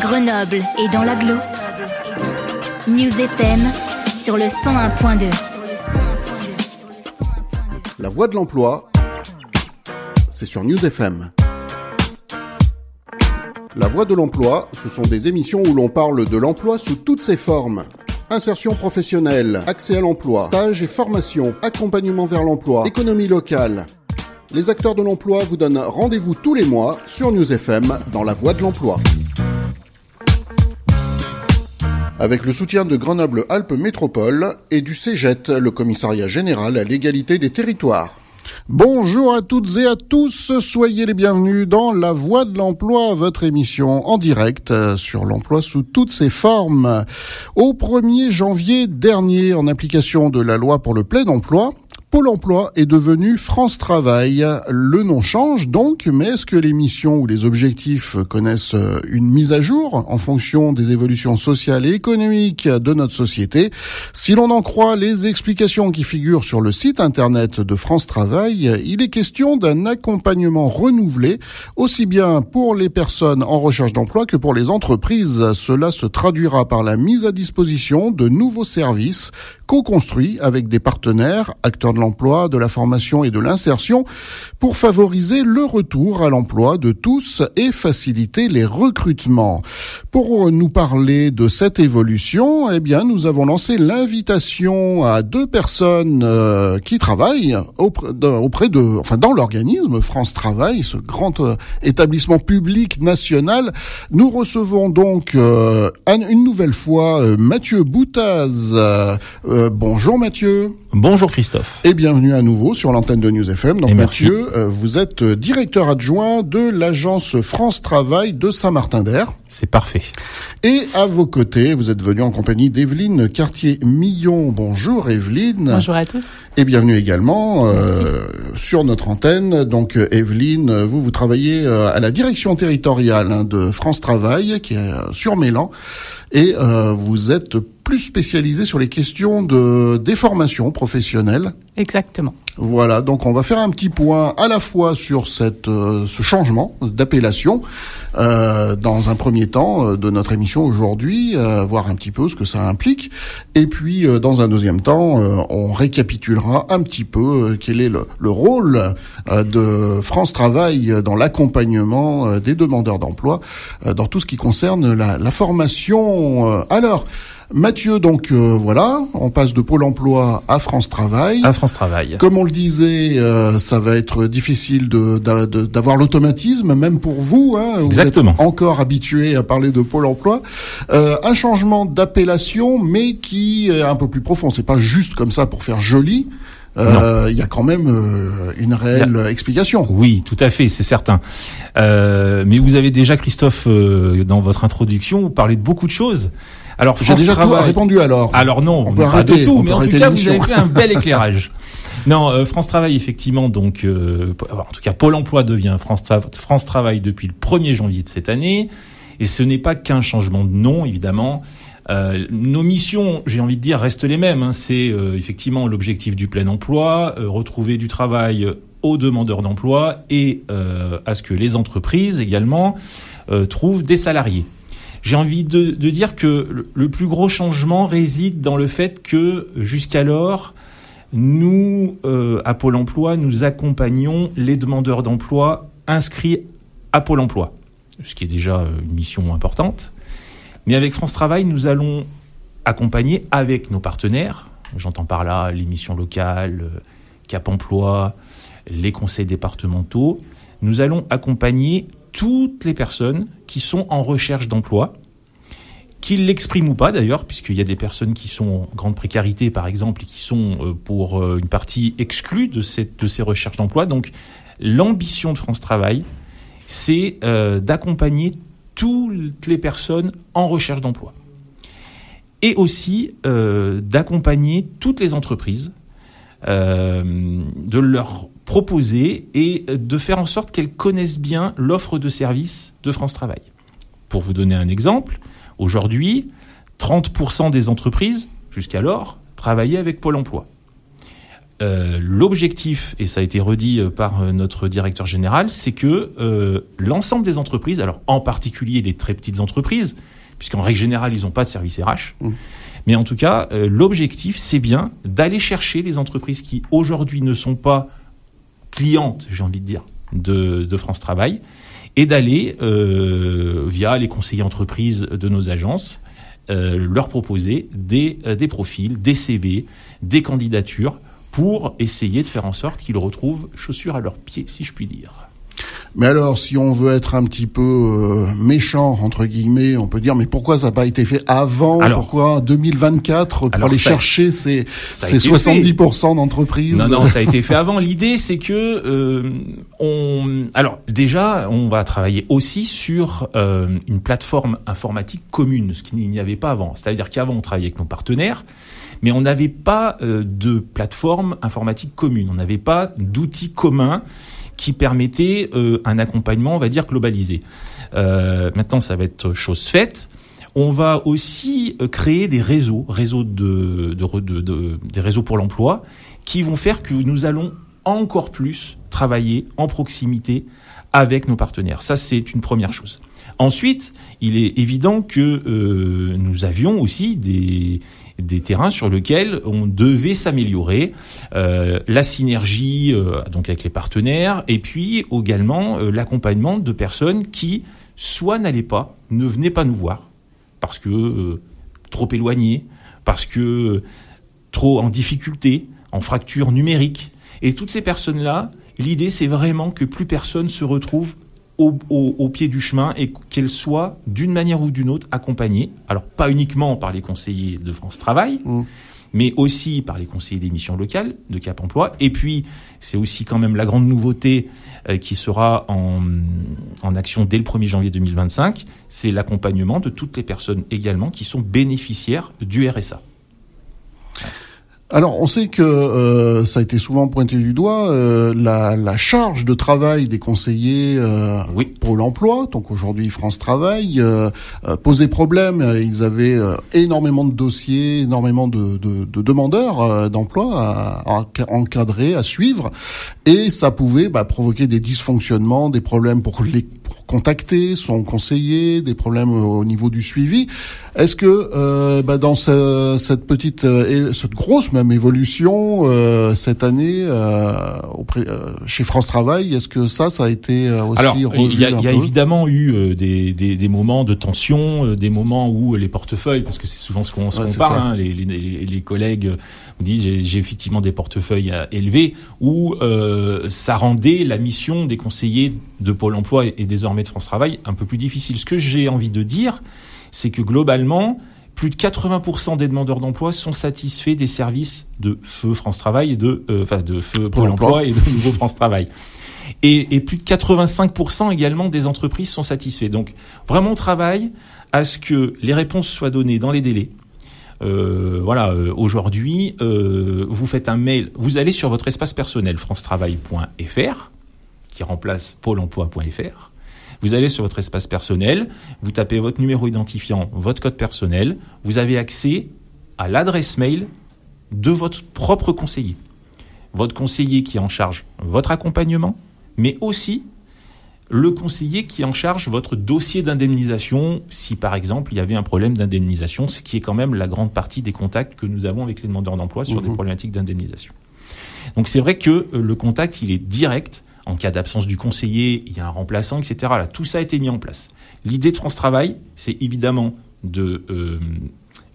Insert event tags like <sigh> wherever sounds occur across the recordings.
Grenoble et dans l'agglo. News FM sur le 101.2. La voix de l'emploi, c'est sur News FM. La voix de l'emploi, ce sont des émissions où l'on parle de l'emploi sous toutes ses formes. Insertion professionnelle, accès à l'emploi, stage et formation, accompagnement vers l'emploi, économie locale. Les acteurs de l'emploi vous donnent rendez-vous tous les mois sur News FM dans la voie de l'emploi. Avec le soutien de Grenoble-Alpes Métropole et du CEGET, le commissariat général à l'égalité des territoires. Bonjour à toutes et à tous, soyez les bienvenus dans La Voix de l'Emploi, votre émission en direct euh, sur l'emploi sous toutes ses formes. Au 1er janvier dernier, en application de la loi pour le plein emploi, Pôle emploi est devenu France Travail. Le nom change donc, mais est-ce que les missions ou les objectifs connaissent euh, une mise à jour en fonction des évolutions sociales et économiques de notre société? Si l'on en croit les explications qui figurent sur le site internet de France Travail, il est question d'un accompagnement renouvelé, aussi bien pour les personnes en recherche d'emploi que pour les entreprises. Cela se traduira par la mise à disposition de nouveaux services co-construits avec des partenaires, acteurs de l'emploi, de la formation et de l'insertion pour favoriser le retour à l'emploi de tous et faciliter les recrutements. Pour nous parler de cette évolution, eh bien, nous avons lancé l'invitation à deux personnes euh, qui travaillent auprès de, enfin, dans l'organisme France Travail, ce grand euh, établissement public national. Nous recevons donc euh, une nouvelle fois Mathieu Boutaz. bonjour Mathieu. Bonjour Christophe. Et bienvenue à nouveau sur l'antenne de News FM. Donc Mathieu, euh, vous êtes directeur adjoint de l'agence France Travail de Saint-Martin-d'Air. C'est parfait. Et à vos côtés, vous êtes venu en compagnie d'Evelyne Cartier-Millon. Bonjour Evelyne. Bonjour à tous. Et bienvenue également euh, sur notre antenne. Donc Evelyne, vous, vous travaillez euh, à la direction territoriale hein, de France Travail, qui est sur Mélan. Et vous êtes plus spécialisé sur les questions de déformation professionnelle. Exactement. Voilà, donc on va faire un petit point à la fois sur cette, euh, ce changement d'appellation euh, dans un premier temps euh, de notre émission aujourd'hui, voir un petit peu ce que ça implique, et puis dans un deuxième temps, on récapitulera un petit peu quel est le, le rôle de France Travail dans l'accompagnement des demandeurs d'emploi, dans tout ce qui concerne la, la formation. alors, Mathieu, donc euh, voilà, on passe de Pôle Emploi à France Travail. À France Travail. Comme on le disait, euh, ça va être difficile d'avoir de, d'avoir l'automatisme, même pour vous. Hein, vous Exactement. Êtes encore habitué à parler de Pôle Emploi. Euh, un changement d'appellation, mais qui est un peu plus profond. C'est pas juste comme ça pour faire joli. Il y a quand même une réelle explication. Oui, tout à fait, c'est certain. mais vous avez déjà, Christophe, dans votre introduction, parlez de beaucoup de choses. Alors, j'ai déjà tout répondu alors. Alors non, on pas de tout, mais en tout cas, vous avez fait un bel <laughs> éclairage. Non, euh, France Travail, effectivement, donc, euh, en tout cas, Pôle Emploi devient France, France Travail depuis le 1er janvier de cette année. Et ce n'est pas qu'un changement de nom, évidemment. Euh, nos missions, j'ai envie de dire, restent les mêmes. Hein. C'est euh, effectivement l'objectif du plein emploi, retrouver du travail aux demandeurs d'emploi et à ce que les entreprises également trouvent des salariés. J'ai envie de, dire que le plus gros changement réside dans le fait que jusqu'alors, nous, euh, à Pôle Emploi, nous accompagnons les demandeurs d'emploi inscrits à Pôle Emploi, ce qui est déjà une mission importante. Mais avec France Travail, nous allons accompagner avec nos partenaires, j'entends par là les missions locales, euh, Cap Emploi, les conseils départementaux, nous allons accompagner toutes les personnes qui sont en recherche d'emploi, qu'ils l'expriment ou pas d'ailleurs, puisqu'il y a des personnes qui sont en grande précarité par exemple et qui sont euh, pour euh, une partie exclues de, ces recherches d'emploi. Donc l'ambition de France Travail, c'est euh, d'accompagner toutes les personnes en recherche d'emploi. Et aussi d'accompagner toutes les entreprises, de leur proposer et de faire en sorte qu'elles connaissent bien l'offre de services de France Travail. Pour vous donner un exemple, aujourd'hui, 30% des entreprises, jusqu'alors, travaillaient avec Pôle Emploi. L'objectif, et ça a été redit par notre directeur général, c'est que l'ensemble des entreprises, alors en particulier les très petites entreprises, puisqu'en règle générale, ils n'ont pas de service RH. Mmh. Mais en tout cas, euh, l'objectif, c'est bien d'aller chercher les entreprises qui aujourd'hui ne sont pas clientes, j'ai envie de dire, de, France Travail, et d'aller, euh, via les conseillers entreprises de nos agences, euh, leur proposer des, des profils, des CV, des candidatures pour essayer de faire en sorte qu'ils retrouvent chaussures à leurs pieds, si je puis dire. Mais alors, si on veut être un petit peu euh, méchant entre guillemets, on peut dire mais pourquoi ça n'a pas été fait avant? Pourquoi 2024 pour aller chercher ces, ces 70% d'entreprises? Non, non, ça a été fait avant. L'idée, c'est que euh, on. Alors déjà, on va travailler aussi sur euh, une plateforme informatique commune, ce qu'il n'y avait pas avant. C'est-à-dire qu'avant, on travaillait avec nos partenaires mais on n'avait pas de plateforme informatique commune, on n'avait pas d'outils communs qui permettait euh, un accompagnement, on va dire, globalisé. Euh, maintenant, ça va être chose faite. On va aussi euh, créer des réseaux, réseaux de, de, des réseaux pour l'emploi, qui vont faire que nous allons encore plus travailler en proximité avec nos partenaires. Ça, c'est une première chose. Ensuite, il est évident que nous avions aussi des, des terrains sur lesquels on devait s'améliorer, euh, la synergie euh, avec les partenaires, et puis également euh, l'accompagnement de personnes qui soit n'allaient pas, ne venaient pas nous voir parce que trop éloignées, parce que trop en difficulté, en fracture numérique. Et toutes ces personnes-là, l'idée c'est vraiment que plus personne se retrouve au, pied du chemin et qu'elle soit d'une manière ou d'une autre accompagnée. Alors pas uniquement par les conseillers de France Travail, mmh. mais aussi par les conseillers des missions locales de Cap Emploi. Et puis c'est aussi quand même la grande nouveauté euh, qui sera en, en action dès le 1er janvier 2025, c'est l'accompagnement de toutes les personnes également qui sont bénéficiaires du RSA. Alors, on sait que euh, ça a été souvent pointé du doigt euh, la, la, charge de travail des conseillers euh, oui. pour l'emploi. Donc aujourd'hui, France Travail euh, euh, posait problème. Ils avaient énormément de dossiers, énormément de, de, de demandeurs d'emploi à, à, encadrer, à suivre, et ça pouvait bah, provoquer des dysfonctionnements, des problèmes pour les contacter son conseiller, des problèmes au niveau du suivi. Est-ce que euh, bah, dans cette petite, euh, cette grosse même évolution euh, cette année euh, auprès, chez France Travail, est-ce que ça, ça a été aussi Alors, il y a, y a évidemment eu des, des, des, moments de tension, des moments où les portefeuilles, parce que c'est souvent ce qu'on ouais, parle, hein, les, les, les, collègues vous disent j'ai effectivement des portefeuilles élevés, où ça rendait la mission des conseillers de Pôle Emploi et désormais de France Travail un peu plus difficile. Ce que j'ai envie de dire, c'est que globalement, plus de 80% des demandeurs d'emploi sont satisfaits des services de Feu France Travail et de, euh, enfin, de Feu Pôle emploi et de Nouveau France Travail. Et, et, plus de 85% également des entreprises sont satisfaits. Donc vraiment on travaille à ce que les réponses soient données dans les délais. Euh, voilà, euh, aujourd'hui, euh, vous faites un mail, vous allez sur votre espace personnel francetravail.fr, qui remplace pôle emploi.fr. Vous allez sur votre espace personnel, vous tapez votre numéro identifiant, votre code personnel, vous avez accès à l'adresse mail de votre propre conseiller. Votre conseiller qui est en charge votre accompagnement, mais aussi le conseiller qui est en charge votre dossier d'indemnisation, si par exemple il y avait un problème d'indemnisation, ce qui est quand même la grande partie des contacts que nous avons avec les demandeurs d'emploi sur des mmh problématiques d'indemnisation. Donc c'est vrai que euh, le contact, il est direct en cas d'absence du conseiller, il y a un remplaçant, etc. Là, tout ça a été mis en place. L'idée de France Travail, c'est évidemment de euh,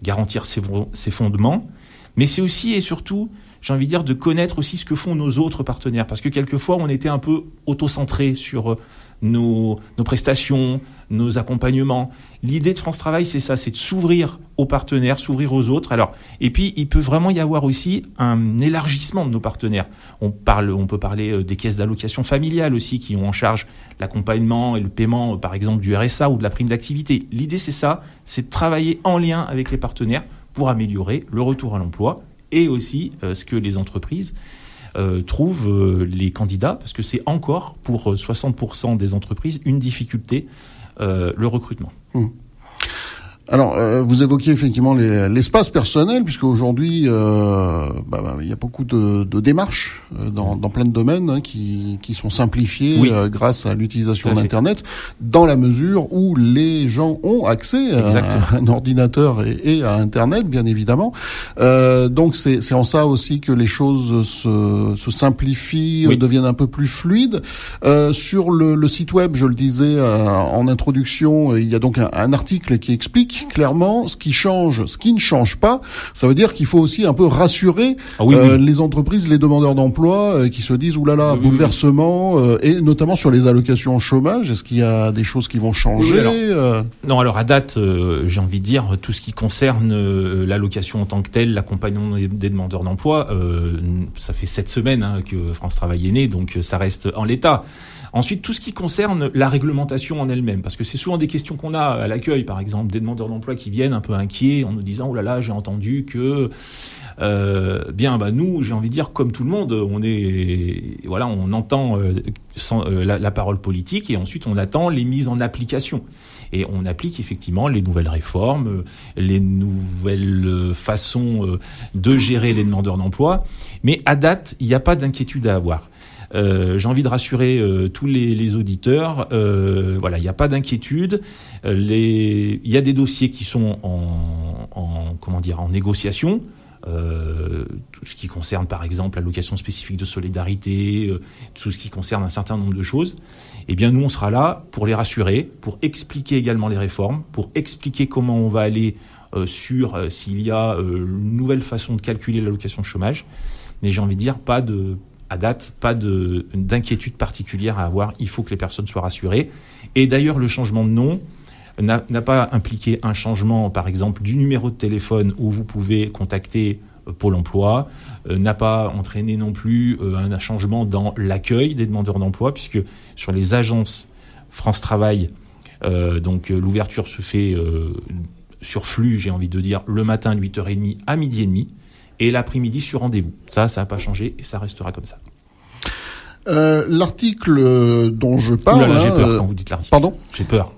garantir ses, ses, fondements, mais c'est aussi et surtout, j'ai envie de dire, de connaître aussi ce que font nos autres partenaires. Parce que quelquefois, on était un peu auto-centré sur nos, nos prestations, nos accompagnements. L'idée de France Travail, c'est ça, c'est de s'ouvrir aux partenaires, s'ouvrir aux autres. Alors, et puis, il peut vraiment y avoir aussi un élargissement de nos partenaires. On parle, on peut parler euh, des caisses d'allocation familiale aussi, qui ont en charge l'accompagnement et le paiement, euh, par exemple, du RSA ou de la prime d'activité. L'idée, c'est ça, c'est de travailler en lien avec les partenaires pour améliorer le retour à l'emploi et aussi euh, ce que les entreprises euh, trouvent euh, les candidats, parce que c'est encore pour 60% des entreprises une difficulté, le recrutement. Mmh. Alors, euh, vous évoquiez effectivement l'espace personnel, puisque aujourd'hui, euh, bah, bah, il y a beaucoup de, de démarches euh, dans, dans, plein de domaines hein, qui, qui, sont simplifiées euh, grâce à l'utilisation d'Internet, dans la mesure où les gens ont accès à un ordinateur et, et, à Internet, bien évidemment. donc, c'est en ça aussi que les choses se, se simplifient, deviennent un peu plus fluides. sur le, le, site web, je le disais en introduction, il y a donc un, un article qui explique clairement ce qui change, ce qui ne change pas. Ça veut dire qu'il faut aussi un peu rassurer ah euh, les entreprises, les demandeurs d'emploi euh, qui se disent oulala, bouleversement, euh, et notamment sur les allocations chômage. Est-ce qu'il y a des choses qui vont changer Non, alors à date, j'ai envie de dire tout ce qui concerne l'allocation en tant que telle, l'accompagnement des demandeurs d'emploi, ça fait sept semaines hein, que France Travail est né, donc ça reste en l'état. Ensuite, tout ce qui concerne la réglementation en elle-même, parce que c'est souvent des questions qu'on a à l'accueil, par exemple, des demandeurs d'emploi qui viennent un peu inquiets en nous disant oh là là, j'ai entendu que euh, bien, bah nous, j'ai envie de dire, comme tout le monde, on est, voilà, on entend euh, euh, la, parole politique et ensuite on attend les mises en application. Et on applique effectivement les nouvelles réformes, les nouvelles façons de gérer les demandeurs d'emploi. Mais à date, il n'y a pas d'inquiétude à avoir. Euh, j'ai envie de rassurer euh, tous les, auditeurs. Euh, voilà, il n'y a pas d'inquiétude. Il y a des dossiers qui sont en, comment dire en négociation. tout ce qui concerne par exemple l'allocation spécifique de solidarité, tout ce qui concerne un certain nombre de choses, eh bien nous on sera là pour les rassurer, pour expliquer également les réformes, pour expliquer comment on va aller sur s'il y a une nouvelle façon de calculer l'allocation chômage. Mais j'ai envie de dire pas de à date, pas d'inquiétude particulière à avoir. Il faut que les personnes soient rassurées. Et d'ailleurs, le changement de nom n'a pas impliqué un changement, par exemple, du numéro de téléphone où vous pouvez contacter euh, Pôle Emploi, euh, n'a pas entraîné non plus euh, un changement dans l'accueil des demandeurs d'emploi, puisque sur les agences France Travail, donc l'ouverture se fait sur flux, j'ai envie de dire, le matin de 8h30 à midi et demi et l'après-midi sur rendez-vous. Ça, ça n'a pas changé et ça restera comme ça. Euh, l'article dont je parle. j'ai peur euh, quand vous dites l'article. Pardon? J'ai peur.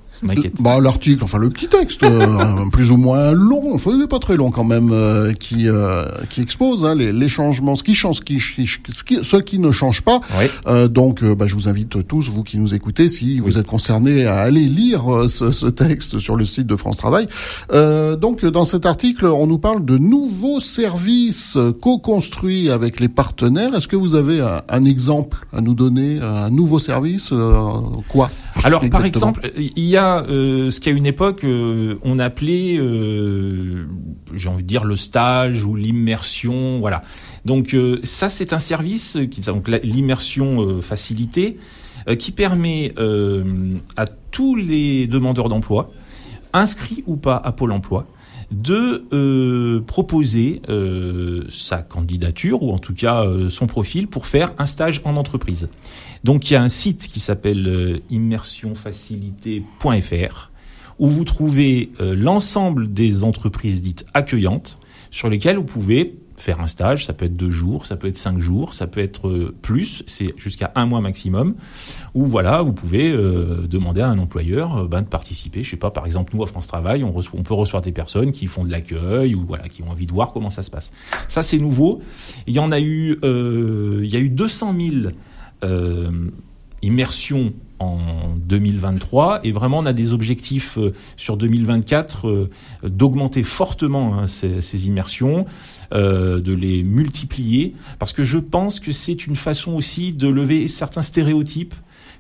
Bah, l'article, enfin le petit texte, euh, <laughs> plus ou moins long, enfin il n'est pas très long quand même, euh, qui euh, qui expose hein, les, les, changements, ce qui change, ce qui, ce qui, ce qui ne change pas. donc, bah, je vous invite tous, vous qui nous écoutez, si vous êtes concernés, à aller lire ce, ce, texte sur le site de France Travail. donc, dans cet article, on nous parle de nouveaux services co-construits avec les partenaires. Est-ce que vous avez un, un, exemple à nous donner, un nouveau service Quoi Alors, par exemple, il y a euh, ce qu'à une époque euh, on appelait, euh, j'ai envie de dire, le stage ou l'immersion, voilà. Donc ça, c'est un service qui donc l'immersion facilitée qui permet à tous les demandeurs d'emploi, inscrits ou pas à Pôle Emploi, de proposer sa candidature ou en tout cas son profil pour faire un stage en entreprise. Donc il y a un site qui s'appelle euh, immersionfacilité.fr où vous trouvez euh, l'ensemble des entreprises dites accueillantes sur lesquelles vous pouvez faire un stage, ça peut être deux jours, ça peut être cinq jours, ça peut être euh, plus, c'est jusqu'à un mois maximum, où voilà, vous pouvez demander à un employeur ben, de participer. Je sais pas, par exemple, nous à France Travail, on, peut recevoir des personnes qui font de l'accueil ou voilà, qui ont envie de voir comment ça se passe. Ça c'est nouveau. Il y en a eu, il y a eu 200 000 euh, immersion en 2023 et vraiment on a des objectifs euh, sur 2024 euh, d'augmenter fortement hein, ces, immersions, de les multiplier. Parce que je pense que c'est une façon aussi de lever certains stéréotypes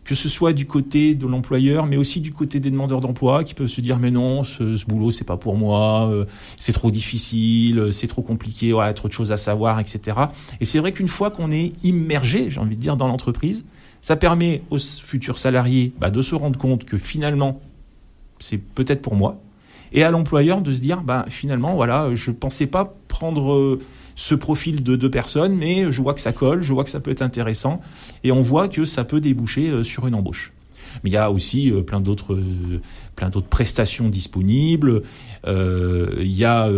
que ce soit du côté de l'employeur, mais aussi du côté des demandeurs d'emploi qui peuvent se dire mais non, ce, ce boulot c'est pas pour moi, c'est trop difficile, c'est trop compliqué, a trop de choses à savoir, etc. Et c'est vrai qu'une fois qu'on est immergé, j'ai envie de dire, dans l'entreprise, ça permet aux futurs salariés bah, de se rendre compte que finalement, c'est peut-être pour moi. Et à l'employeur de se dire, bah, finalement, voilà, je pensais pas prendre euh, ce profil de deux personnes, mais je vois que ça colle, je vois que ça peut être intéressant, et on voit que ça peut déboucher euh, sur une embauche. Mais il y a aussi euh, plein d'autres plein d'autres prestations disponibles. il y a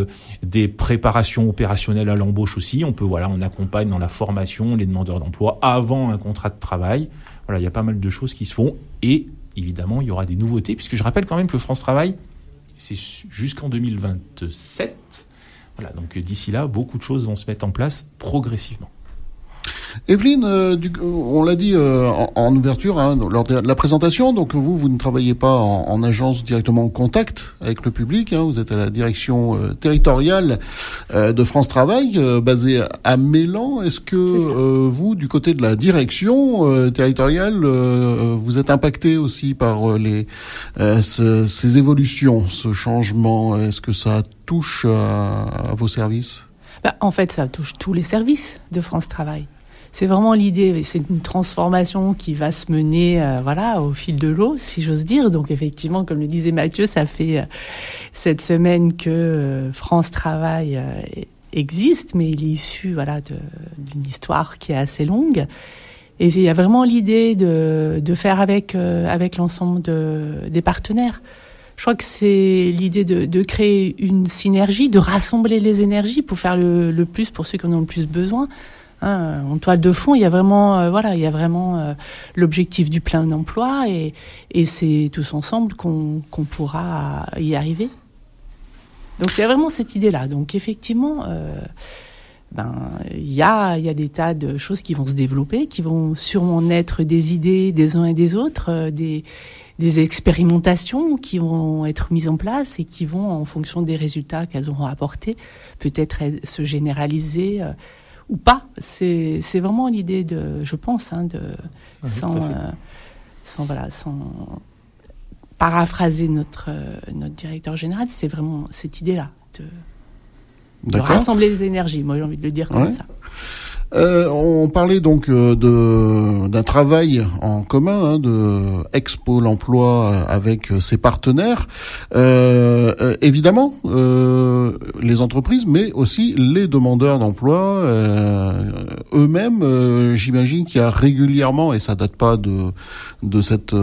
des préparations opérationnelles à l'embauche aussi. On peut voilà, on accompagne dans la formation les demandeurs d'emploi avant un contrat de travail. Voilà, il y a pas mal de choses qui se font et évidemment il y aura des nouveautés puisque je rappelle quand même que France Travail C'est jusqu'en 2027. Voilà, donc d'ici là, beaucoup de choses vont se mettre en place progressivement. Evelyne, euh, on l'a dit euh, en, ouverture hein, lors de la présentation, donc vous, vous ne travaillez pas en, agence directement en contact avec le public, hein, vous êtes à la direction euh, territoriale de France Travail, basée à Mélan. Est-ce que vous, du côté de la direction territoriale, vous êtes impacté aussi par les ces évolutions, ce changement? Est-ce que ça touche à, vos services? Bah, En fait, ça touche tous les services de France Travail c'est vraiment l'idée. C'est une transformation qui va se mener, euh, voilà, au fil de l'eau, si j'ose dire. Donc effectivement, comme le disait Mathieu, ça fait euh, cette semaine que euh, France Travail existe, mais il est issu, voilà, d'une histoire qui est assez longue. Et il y a vraiment l'idée de, faire avec avec l'ensemble de, des partenaires. Je crois que c'est l'idée de, créer une synergie, de rassembler les énergies pour faire le plus pour ceux qui en ont le plus besoin. Hein, en toile de fond, il y a vraiment, euh, voilà, il y a vraiment euh, l'objectif du plein emploi et, c'est tous ensemble qu'on pourra y arriver. Donc c'est vraiment cette idée-là. Donc effectivement, euh, ben il y a, y a des tas de choses qui vont se développer, qui vont sûrement naître des idées des uns et des autres, des expérimentations qui vont être mises en place et qui vont, en fonction des résultats qu'elles auront apportés, peut-être se généraliser ou pas. C'est vraiment l'idée de, je pense, hein, de ah sans, euh, sans voilà, sans paraphraser notre euh, notre directeur général, c'est vraiment cette idée-là de, de, rassembler les énergies. Moi, j'ai envie de le dire comme ça. Euh, on parlait donc euh, de d'un travail en commun hein, de Expo l'emploi avec ses partenaires. Euh, évidemment, les entreprises, mais aussi les demandeurs d'emploi eux-mêmes. J'imagine qu'il y a régulièrement, et ça date pas de de cette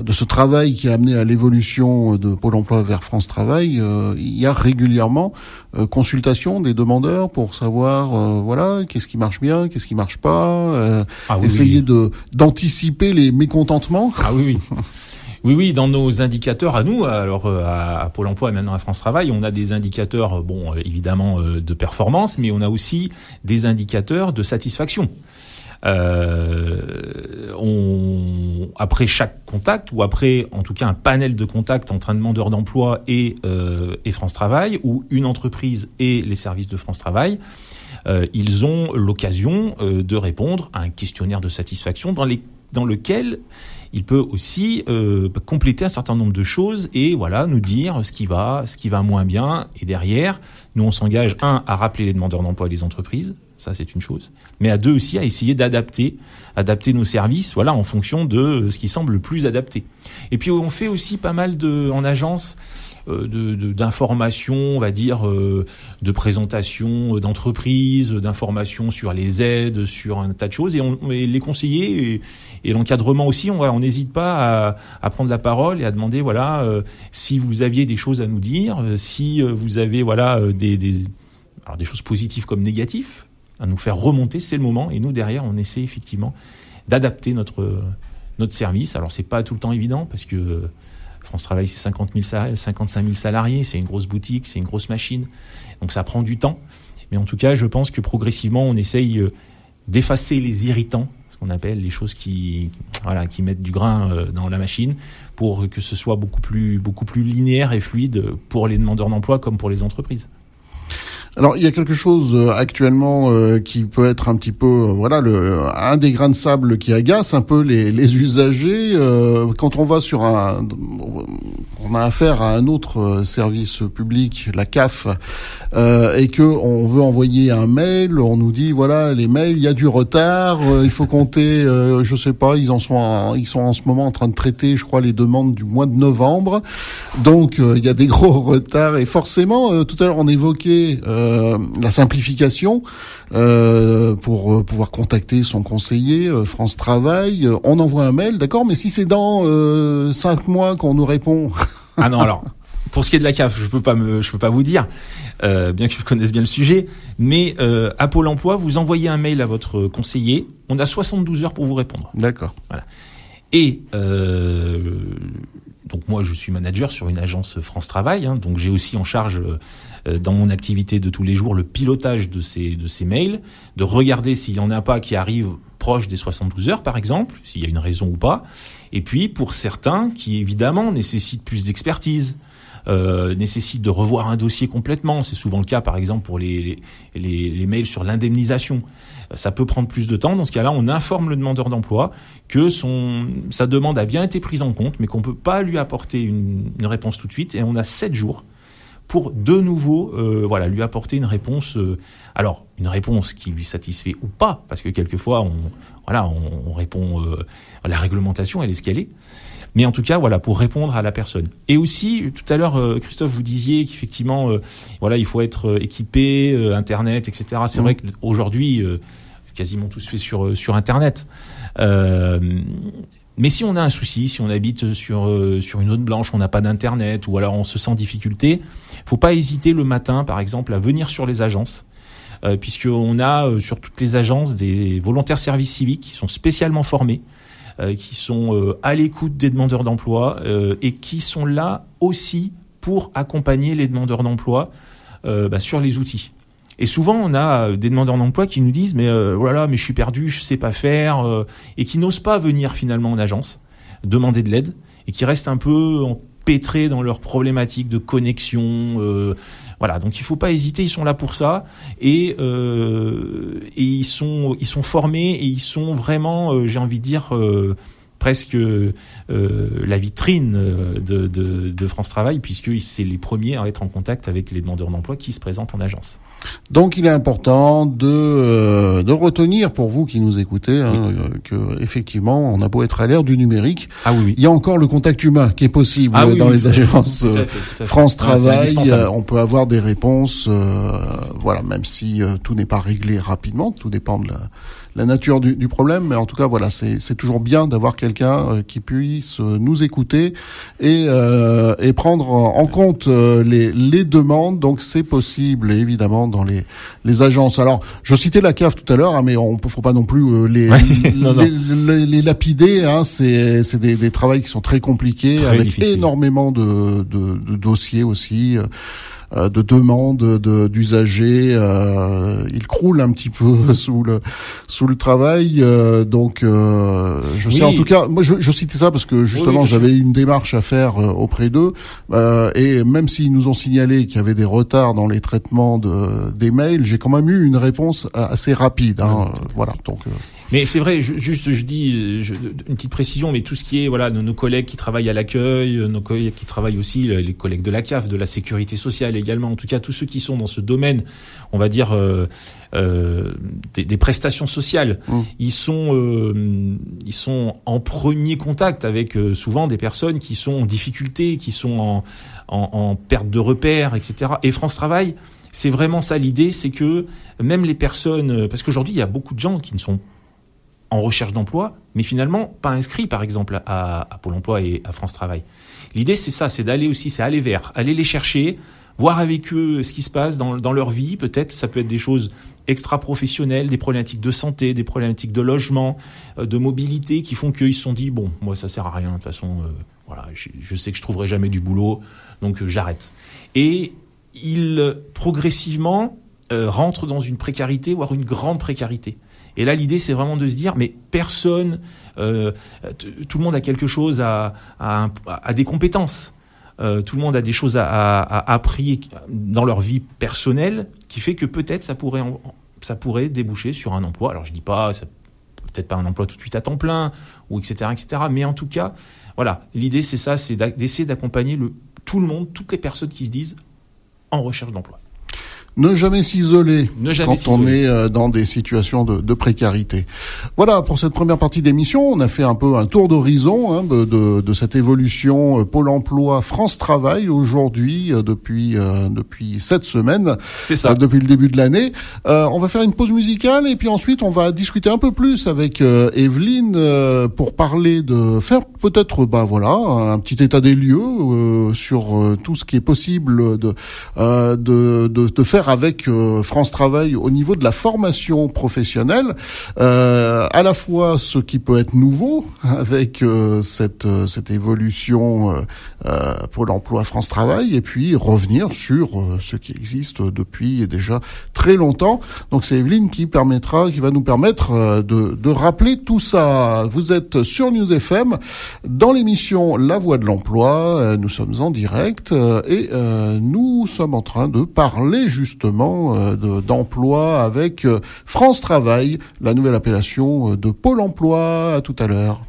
de ce travail qui a amené à l'évolution de Pôle Emploi vers France Travail, il y a régulièrement consultation des demandeurs pour savoir voilà qu'est-ce qui marche bien, qu'est-ce qui marche pas, euh, ah essayer de d'anticiper les mécontentements. Ah oui oui. <laughs> Oui, oui, dans nos indicateurs à nous, alors euh, à, Pôle Emploi et maintenant à France Travail, on a des indicateurs, bon, euh, évidemment de performance, mais on a aussi des indicateurs de satisfaction. Euh, on, après chaque contact ou après en tout cas un panel de contacts entre un demandeur d'emploi et, euh, et France Travail ou une entreprise et les services de France Travail, euh, ils ont l'occasion euh, de répondre à un questionnaire de satisfaction dans, les, dans lequel il peut aussi euh, compléter un certain nombre de choses et voilà nous dire ce qui va, ce qui va moins bien. Et derrière, nous on s'engage un à rappeler les demandeurs d'emploi et les entreprises, ça c'est une chose, mais à deux aussi à essayer d'adapter, adapter nos services, voilà en fonction de ce qui semble le plus adapté. Et puis on fait aussi pas mal de en agence euh, d'informations, de, on va dire, euh, de présentation d'entreprises, d'informations sur les aides, sur un tas de choses. Et, les conseillers et, l'encadrement aussi, on n'hésite pas à, prendre la parole et à demander, voilà, euh, si vous aviez des choses à nous dire, si vous avez, voilà, des, alors des choses positives comme négatives à nous faire remonter, c'est le moment. Et nous, derrière, on essaie effectivement d'adapter notre, service. Alors, c'est pas tout le temps évident parce que France Travail, c'est 50 000 55 000 salariés, c'est une grosse boutique, c'est une grosse machine. Donc ça prend du temps. Mais en tout cas, je pense que progressivement, on essaye euh, d'effacer les irritants, ce qu'on appelle les choses qui, mettent du grain euh, dans la machine, pour que ce soit beaucoup plus linéaire et fluide pour les demandeurs d'emploi comme pour les entreprises. Alors il y a quelque chose euh, actuellement euh, qui peut être un petit peu, euh, voilà, le, un des grains de sable qui agace un peu les, les usagers quand on va sur un, on a affaire à un autre service public, la CAF, et que on veut envoyer un mail, on nous dit voilà les mails, il y a du retard, il faut compter, je sais pas, ils en sont, ils sont en ce moment en train de traiter, je crois, les demandes du mois de novembre, donc il y a des gros <laughs> retards. Et forcément, tout à l'heure on évoquait euh, la simplification euh, pour euh, pouvoir contacter son conseiller, France Travail. on envoie un mail, d'accord, mais si c'est dans cinq mois qu'on nous répond. ah non, alors. Pour ce qui est de la CAF, je peux pas me, je peux pas vous dire, bien que je connaisse bien le sujet, mais à Pôle Emploi, vous envoyez un mail à votre conseiller, on a 72 heures pour vous répondre. D'accord. Voilà. Et donc moi, je suis manager sur une agence France Travail, hein, donc j'ai aussi en charge dans mon activité de tous les jours le pilotage de ces de ces mails, de regarder s'il y en a pas qui arrivent proche des 72 heures, par exemple, s'il y a une raison ou pas. Et puis pour certains qui évidemment nécessitent plus d'expertise, euh, nécessitent de revoir un dossier complètement. C'est souvent le cas, par exemple, pour les, les, les, mails sur l'indemnisation. Ça peut prendre plus de temps. Dans ce cas-là, on informe le demandeur d'emploi que son, sa demande a bien été prise en compte, mais qu'on peut pas lui apporter une, une réponse tout de suite. Et on a sept jours pour de nouveau euh, voilà lui apporter une réponse euh, alors une réponse qui lui satisfait ou pas parce que quelquefois on voilà on, répond euh, la réglementation elle est ce qu'elle est. Mais en tout cas voilà pour répondre à la personne. Et aussi tout à l'heure Christophe vous disiez qu'effectivement voilà il faut être équipé internet etc c'est mmh. vrai qu'aujourd'hui quasiment tout se fait sur sur internet mais si on a un souci, si on habite sur euh, sur une zone blanche, on n'a pas d'internet ou alors on se sent en difficulté, faut pas hésiter le matin, par exemple, à venir sur les agences, euh, puisqu'on a euh, sur toutes les agences des volontaires services civiques qui sont spécialement formés, qui sont à l'écoute des demandeurs d'emploi et qui sont là aussi pour accompagner les demandeurs d'emploi bah, sur les outils. Et souvent, on a euh, des demandeurs d'emploi qui nous disent mais euh, voilà, mais je suis perdu, je sais pas faire, euh, et qui n'osent pas venir finalement en agence demander de l'aide et qui restent un peu empêtrés dans leurs problématiques de connexion. Euh, voilà, donc il faut pas hésiter, ils sont là pour ça et, euh, et ils sont ils sont formés et ils sont vraiment, j'ai envie de dire presque euh, la vitrine euh, de, de, de, France Travail, puisque c'est les premiers à être en contact avec les demandeurs d'emploi qui se présentent en agence. Donc il est important de, euh, de retenir pour vous qui nous écoutez hein, que effectivement on a beau être à l'ère du numérique, ah, oui, il y a encore le contact humain qui est possible ah dans les agences France Travail. on peut avoir des réponses, voilà, même si tout n'est pas réglé rapidement, tout dépend de la la nature du, du, problème, mais en tout cas, voilà, c'est toujours bien d'avoir quelqu'un euh, qui puisse euh, nous écouter et, euh, et prendre en compte les, les demandes. Donc, c'est possible, évidemment, dans les, les agences. Alors, je citais la CAF tout à l'heure, hein, mais on ne faut pas non plus <laughs> les, les, les, lapider. Hein, c'est des, des travaux qui sont très compliqués, avec énormément de, de, de, dossiers aussi. Euh, de demandes d'usagers. Euh, il croule un petit peu <laughs> sous le sous le travail. Euh, donc, euh, je sais en tout cas, moi je, je citais ça parce que justement j'avais une démarche à faire auprès d'eux et même s'ils nous ont signalé qu'il y avait des retards dans les traitements de, des mails, j'ai quand même eu une réponse assez rapide. Hein, voilà. Donc. Mais c'est vrai, juste je dis une petite précision, mais tout ce qui est voilà nos, collègues qui travaillent à l'accueil, nos collègues qui travaillent aussi, les collègues de la CAF, de la sécurité sociale également, en tout cas tous ceux qui sont dans ce domaine, on va dire euh, euh, des, des, prestations sociales, mmh. ils sont euh, ils sont en premier contact avec euh, souvent des personnes qui sont en difficulté, qui sont en, en, en perte de repères, etc. Et France Travail c'est vraiment ça l'idée, c'est que même les personnes, parce qu'aujourd'hui il y a beaucoup de gens qui ne sont en recherche d'emploi, mais finalement pas inscrits par exemple à, Pôle Emploi et à France Travail. L'idée c'est ça, c'est d'aller aussi, c'est aller vers, aller les chercher, voir avec eux ce qui se passe dans, leur vie. Peut-être ça peut être des choses extra-professionnelles, des problématiques de santé, des problématiques de logement, euh, de mobilité, qui font qu'ils se sont dit bon, moi ça sert à rien de toute façon. Euh, voilà, je, je, sais que je trouverai jamais du boulot, donc euh, j'arrête. Et ils progressivement rentrent dans une précarité, voire une grande précarité. Et là, l'idée, c'est vraiment de se dire, mais personne, euh, tout le monde a quelque chose à, à, des compétences. Euh, tout le monde a des choses à, à, dans leur vie personnelle qui fait que peut-être ça pourrait, ça pourrait déboucher sur un emploi. Alors je dis pas, peut-être pas un emploi tout de suite à temps plein ou etc etc. Mais en tout cas, voilà, l'idée c'est ça, c'est d'essayer d'accompagner le tout le monde, toutes les personnes qui se disent en recherche d'emploi. Ne jamais s'isoler quand on est euh, dans des situations de, de, précarité. Voilà, pour cette première partie d'émission, on a fait un peu un tour d'horizon hein, de, de, de, cette évolution euh, Pôle Emploi France Travail aujourd'hui euh, depuis depuis sept semaines. C'est ça. depuis le début de l'année. on va faire une pause musicale et puis ensuite on va discuter un peu plus avec Evelyne pour parler de faire peut-être bah voilà un petit état des lieux sur tout ce qui est possible de de, de, de faire avec France Travail au niveau de la formation professionnelle, à la fois ce qui peut être nouveau <laughs> avec cette cette évolution pour l'emploi France Travail, et puis revenir sur ce qui existe depuis déjà très longtemps. Donc c'est Evelyne qui permettra, qui va nous permettre de, de rappeler tout ça. Vous êtes sur News FM dans l'émission La Voix de l'Emploi. Nous sommes en direct et nous sommes en train de parler justement d'emploi avec France Travail, la nouvelle appellation de Pôle Emploi. À tout à l'heure.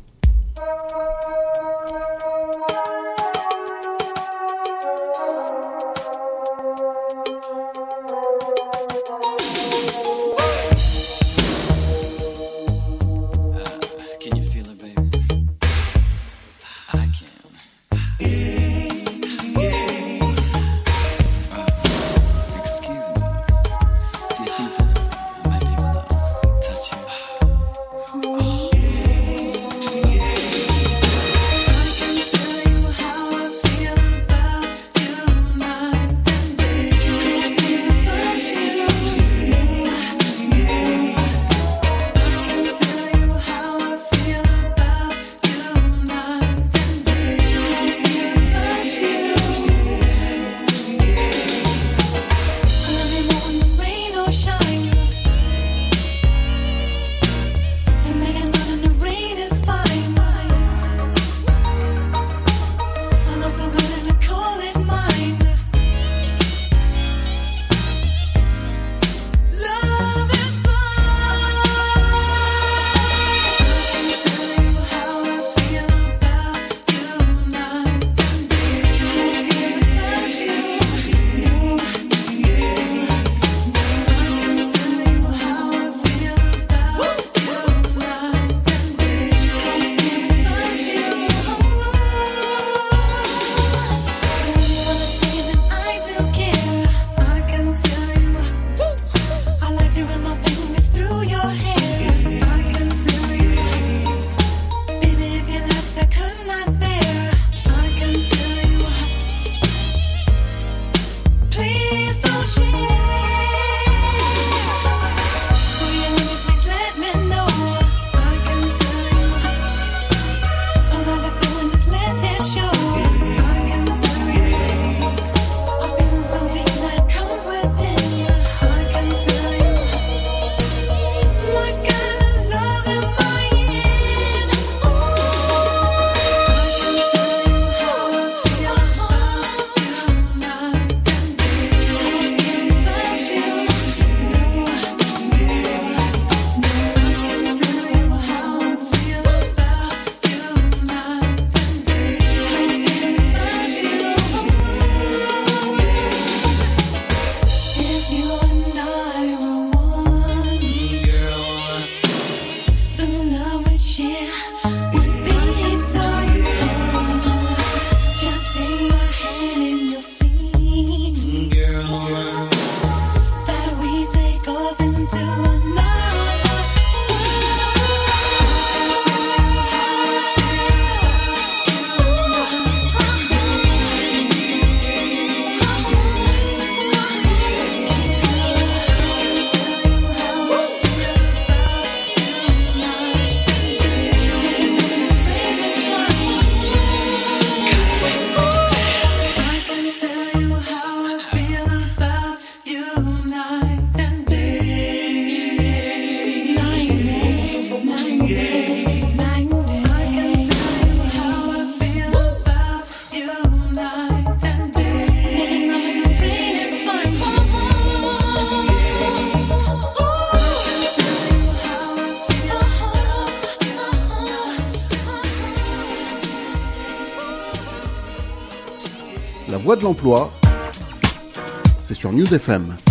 C'est sur News FM.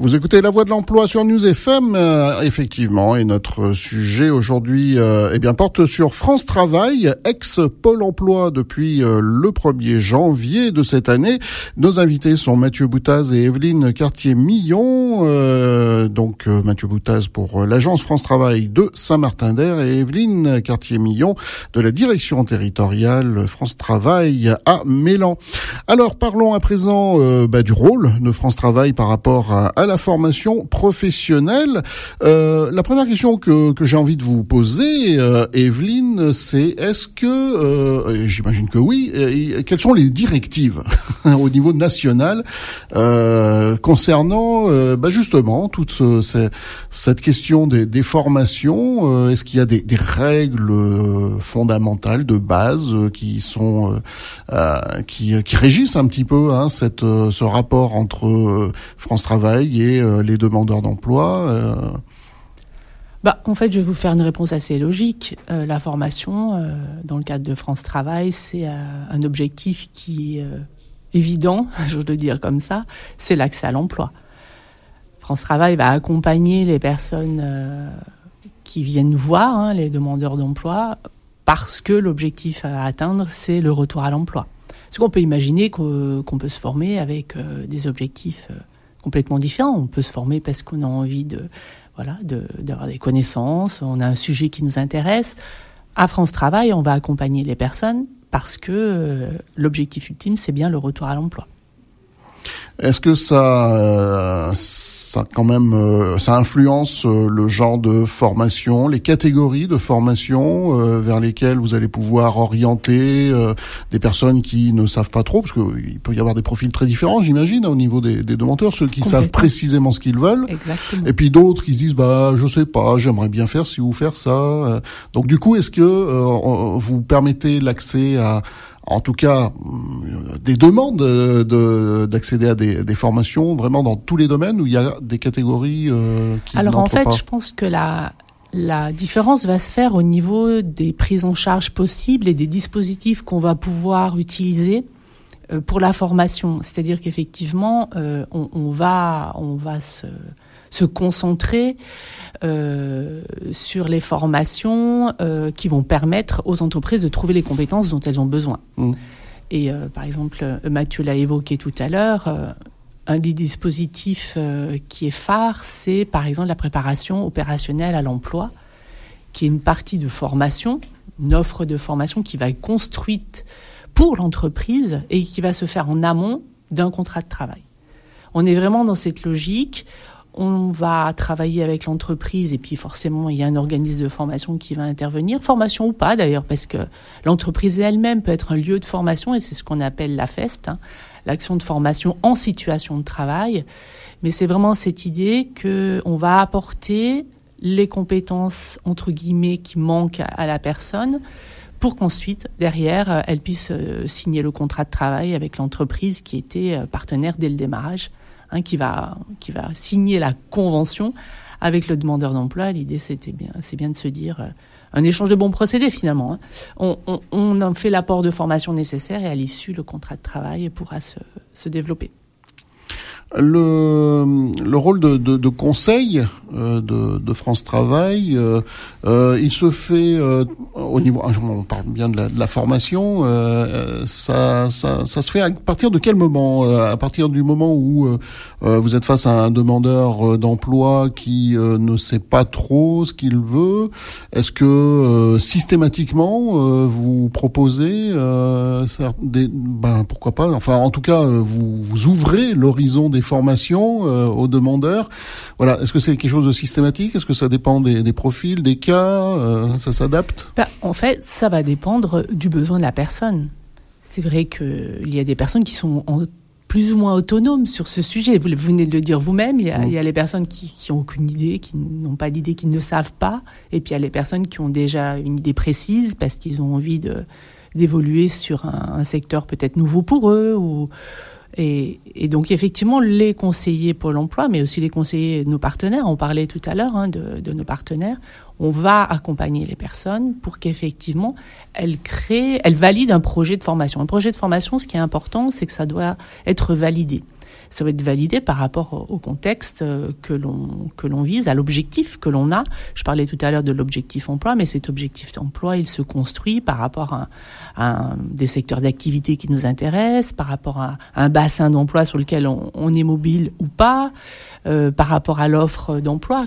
Vous écoutez La Voix de l'Emploi sur News FM, euh, effectivement, et notre sujet aujourd'hui euh, eh bien, porte sur France Travail, ex-Pôle Emploi depuis euh, le 1er janvier de cette année. Nos invités sont Mathieu Boutaz et Evelyne Cartier-Millon. Euh, donc Mathieu Boutaz pour l'agence France Travail de Saint-Martin-d'Air et Evelyne Cartier-Millon de la direction territoriale France Travail à Mélan. Alors parlons à présent bah, du rôle de France Travail par rapport à, à la formation professionnelle. Euh, la première question que, j'ai envie de vous poser, euh, Evelyne, c'est est-ce que, euh, j'imagine que oui, quelles sont les directives <laughs> au niveau national concernant bah justement toute ce, cette question des, formations Est-ce qu'il y a des, règles fondamentales de base qui sont qui régissent un petit peu hein, cette, ce rapport entre France Travail euh, les demandeurs d'emploi euh. bah, en fait, je vais vous faire une réponse assez logique. Euh, la formation, dans le cadre de France Travail, c'est un objectif qui est évident, <laughs> je veux le dire comme ça, c'est l'accès à l'emploi. France Travail va accompagner les personnes qui viennent voir, hein, les demandeurs d'emploi, parce que l'objectif à atteindre, c'est le retour à l'emploi. Parce qu'on peut imaginer qu'on peut se former avec des objectifs complètement différent. On peut se former parce qu'on a envie de voilà d'avoir des connaissances, on a un sujet qui nous intéresse. À France Travail, on va accompagner les personnes parce que euh, l'objectif ultime, c'est bien le retour à l'emploi. Est-ce que ça, euh, ça quand même, euh, ça influence euh, le genre de formation, les catégories de formation vers lesquelles vous allez pouvoir orienter des personnes qui ne savent pas trop, parce qu'il peut y avoir des profils très différents, j'imagine, au niveau des, des, demandeurs, ceux qui savent précisément ce qu'ils veulent, Exactement. et puis d'autres qui se disent, bah, je sais pas, j'aimerais bien faire ci ou faire ça. Donc du coup, est-ce que vous permettez l'accès à en tout cas euh, des demandes d'accéder à des, formations vraiment dans tous les domaines où il y a des catégories euh, qui Alors en fait, pas. je pense que la la différence va se faire au niveau des prises en charge possibles et des dispositifs qu'on va pouvoir utiliser euh, pour la formation. C'est-à-dire qu'effectivement, on, on, va on va se se concentrer euh, sur les formations euh, qui vont permettre aux entreprises de trouver les compétences dont elles ont besoin. Mmh. Et euh, par exemple, Mathieu l'a évoqué tout à l'heure, un des dispositifs qui est phare, c'est par exemple la préparation opérationnelle à l'emploi, qui est une partie de formation, une offre de formation qui va être construite pour l'entreprise et qui va se faire en amont d'un contrat de travail. On est vraiment dans cette logique on va travailler avec l'entreprise et puis forcément il y a un organisme de formation qui va intervenir, formation ou pas d'ailleurs, parce que l'entreprise elle-même peut être un lieu de formation et c'est ce qu'on appelle la FEST, hein, l'action de formation en situation de travail. Mais c'est vraiment cette idée que on va apporter les compétences entre guillemets qui manquent à la personne pour qu'ensuite, derrière, elle puisse euh, signer le contrat de travail avec l'entreprise qui était euh, partenaire dès le démarrage Hein, qui va qui va signer la convention avec le demandeur d'emploi. L'idée, c'était bien, c'est bien de se dire euh, un échange de bons procédés finalement. Hein. On, on, en fait l'apport de formation nécessaire et à l'issue, le contrat de travail pourra se développer le, le rôle de, de, de conseil euh, de, de, France Travail, euh, euh, il se fait euh, au niveau, ah, on parle bien de la, de la formation, euh, ça, ça, ça, se fait à partir de quel moment À partir du moment où vous êtes face à un demandeur d'emploi qui ne sait pas trop ce qu'il veut, est-ce que systématiquement vous proposez, des, ben, pourquoi pas, enfin en tout cas vous, vous ouvrez l'horizon des formations euh, aux demandeurs. Voilà, est-ce que c'est quelque chose de systématique? Est-ce que ça dépend des, profils, des cas euh, Ça s'adapte? Bah, En fait, ça va dépendre du besoin de la personne. C'est vrai qu'il y a des personnes qui sont plus ou moins autonomes sur ce sujet. Vous venez de le dire vous-même, il, y a, mm. les personnes qui, qui ont aucune idée, qui n'ont pas d'idée, qui ne savent pas, et puis il y a les personnes qui ont déjà une idée précise parce qu'ils ont envie de d'évoluer sur un, un secteur peut-être nouveau pour eux ou et, et, donc effectivement, les conseillers Pôle Emploi, mais aussi les conseillers nos partenaires, on parlait tout à l'heure hein, de, de, nos partenaires, on va accompagner les personnes pour qu'effectivement elles créent, elles valident un projet de formation. Un projet de formation, ce qui est important, c'est que ça doit être validé. ça va être validé par rapport au contexte euh, que l'on que l'on vise, à l'objectif que l'on a. Je parlais tout à l'heure de l'objectif emploi, mais cet objectif d'emploi, il se construit par rapport à, des secteurs d'activité qui nous intéressent, par rapport à, un bassin d'emploi sur lequel on, est mobile ou pas, euh, par rapport à l'offre d'emploi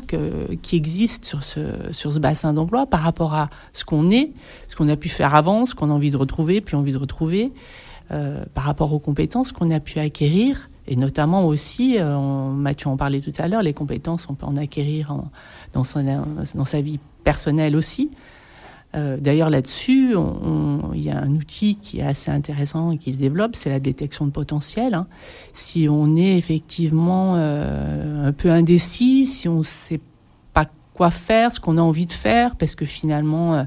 qui existe sur ce sur ce bassin d'emploi, par rapport à ce qu'on est, ce qu'on a pu faire avant, ce qu'on a envie de retrouver, puis envie de retrouver. Euh, par rapport aux compétences qu'on a pu acquérir et notamment aussi, euh, Mathieu en parlait tout à l'heure, les compétences on peut en acquérir dans, sa vie personnelle aussi. Euh, D'ailleurs là-dessus, il y a un outil qui est assez intéressant et qui se développe, c'est la détection de potentiel. Hein. Si on est effectivement euh, un peu indécis, si on ne sait pas quoi faire, ce qu'on a envie de faire, parce que finalement euh,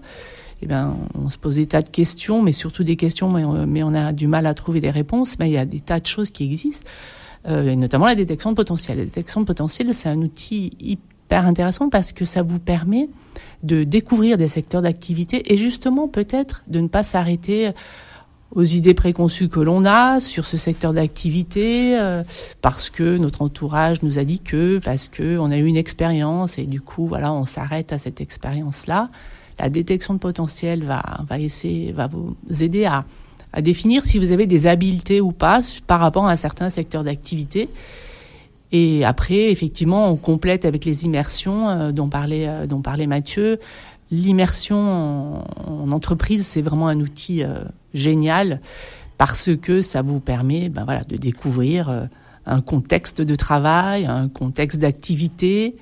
eh ben, on se pose des tas de questions, mais surtout des questions, mais on, a du mal à trouver des réponses. Mais il y a des tas de choses qui existent, et notamment la détection de potentiel. La détection de potentiel, c'est un outil hyper intéressant parce que ça vous permet de découvrir des secteurs d'activité et justement peut-être de ne pas s'arrêter aux idées préconçues que l'on a sur ce secteur d'activité euh, parce que notre entourage nous a dit que parce que on a eu une expérience et du coup voilà on s'arrête à cette expérience là la détection de potentiel va, va essayer, va vous aider à, à définir si vous avez des habiletés ou pas par rapport à un certain secteur d'activité. Et après, effectivement, on complète avec les immersions euh, dont parlait, euh, dont parlait Mathieu. L'immersion en, entreprise, c'est vraiment un outil euh, génial parce que ça vous permet, ben de découvrir un contexte de travail, un contexte d'activité,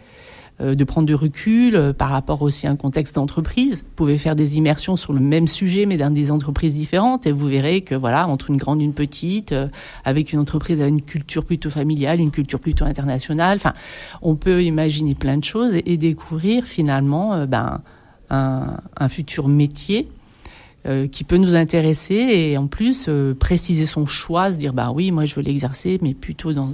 de prendre du recul euh, par rapport aussi à un contexte d'entreprise. Vous pouvez faire des immersions sur le même sujet, mais dans des entreprises différentes, et vous verrez que voilà, entre une grande et une petite, euh, avec une entreprise avec une culture plutôt familiale, une culture plutôt internationale, enfin, on peut imaginer plein de choses et, découvrir finalement ben, un, un futur métier qui peut nous intéresser et en plus préciser son choix, se dire bah oui, moi je veux l'exercer, mais plutôt dans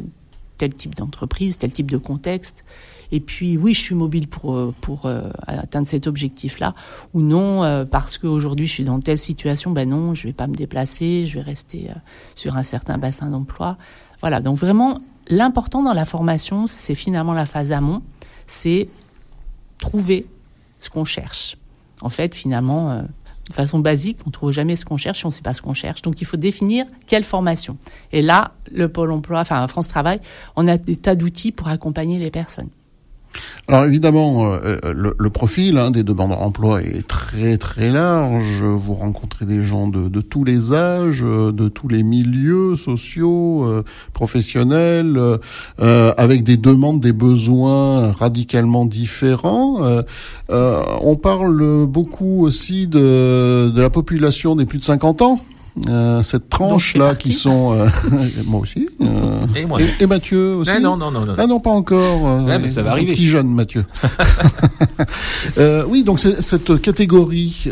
tel type d'entreprise, tel type de contexte. Et puis oui, je suis mobile pour euh, pour euh, atteindre cet objectif-là, ou non euh, parce qu'aujourd'hui je suis dans telle situation, ben non, je vais pas me déplacer, je vais rester sur un certain bassin d'emploi. Voilà, donc vraiment l'important dans la formation, c'est finalement la phase amont, c'est trouver ce qu'on cherche. En fait, finalement, de façon basique, on trouve jamais ce qu'on cherche, on ne sait pas ce qu'on cherche. Donc il faut définir quelle formation. Et là, le Pôle Emploi, enfin France Travail, on a des tas d'outils pour accompagner les personnes. Alors évidemment, euh, euh, le, profil hein, des demandeurs d'emploi est très très large. Vous rencontrez des gens de, tous les âges, euh, de tous les milieux sociaux, professionnels, avec des demandes, des besoins radicalement différents. on parle beaucoup aussi de, de la population des plus de 50 ans. Euh, cette tranche là qui sont euh, <laughs> moi aussi euh, et, moi. Et, Mathieu aussi non, non non non ah non pas encore ouais, mais ça va arriver. petit jeune Mathieu. <laughs> Oui donc c'est cette catégorie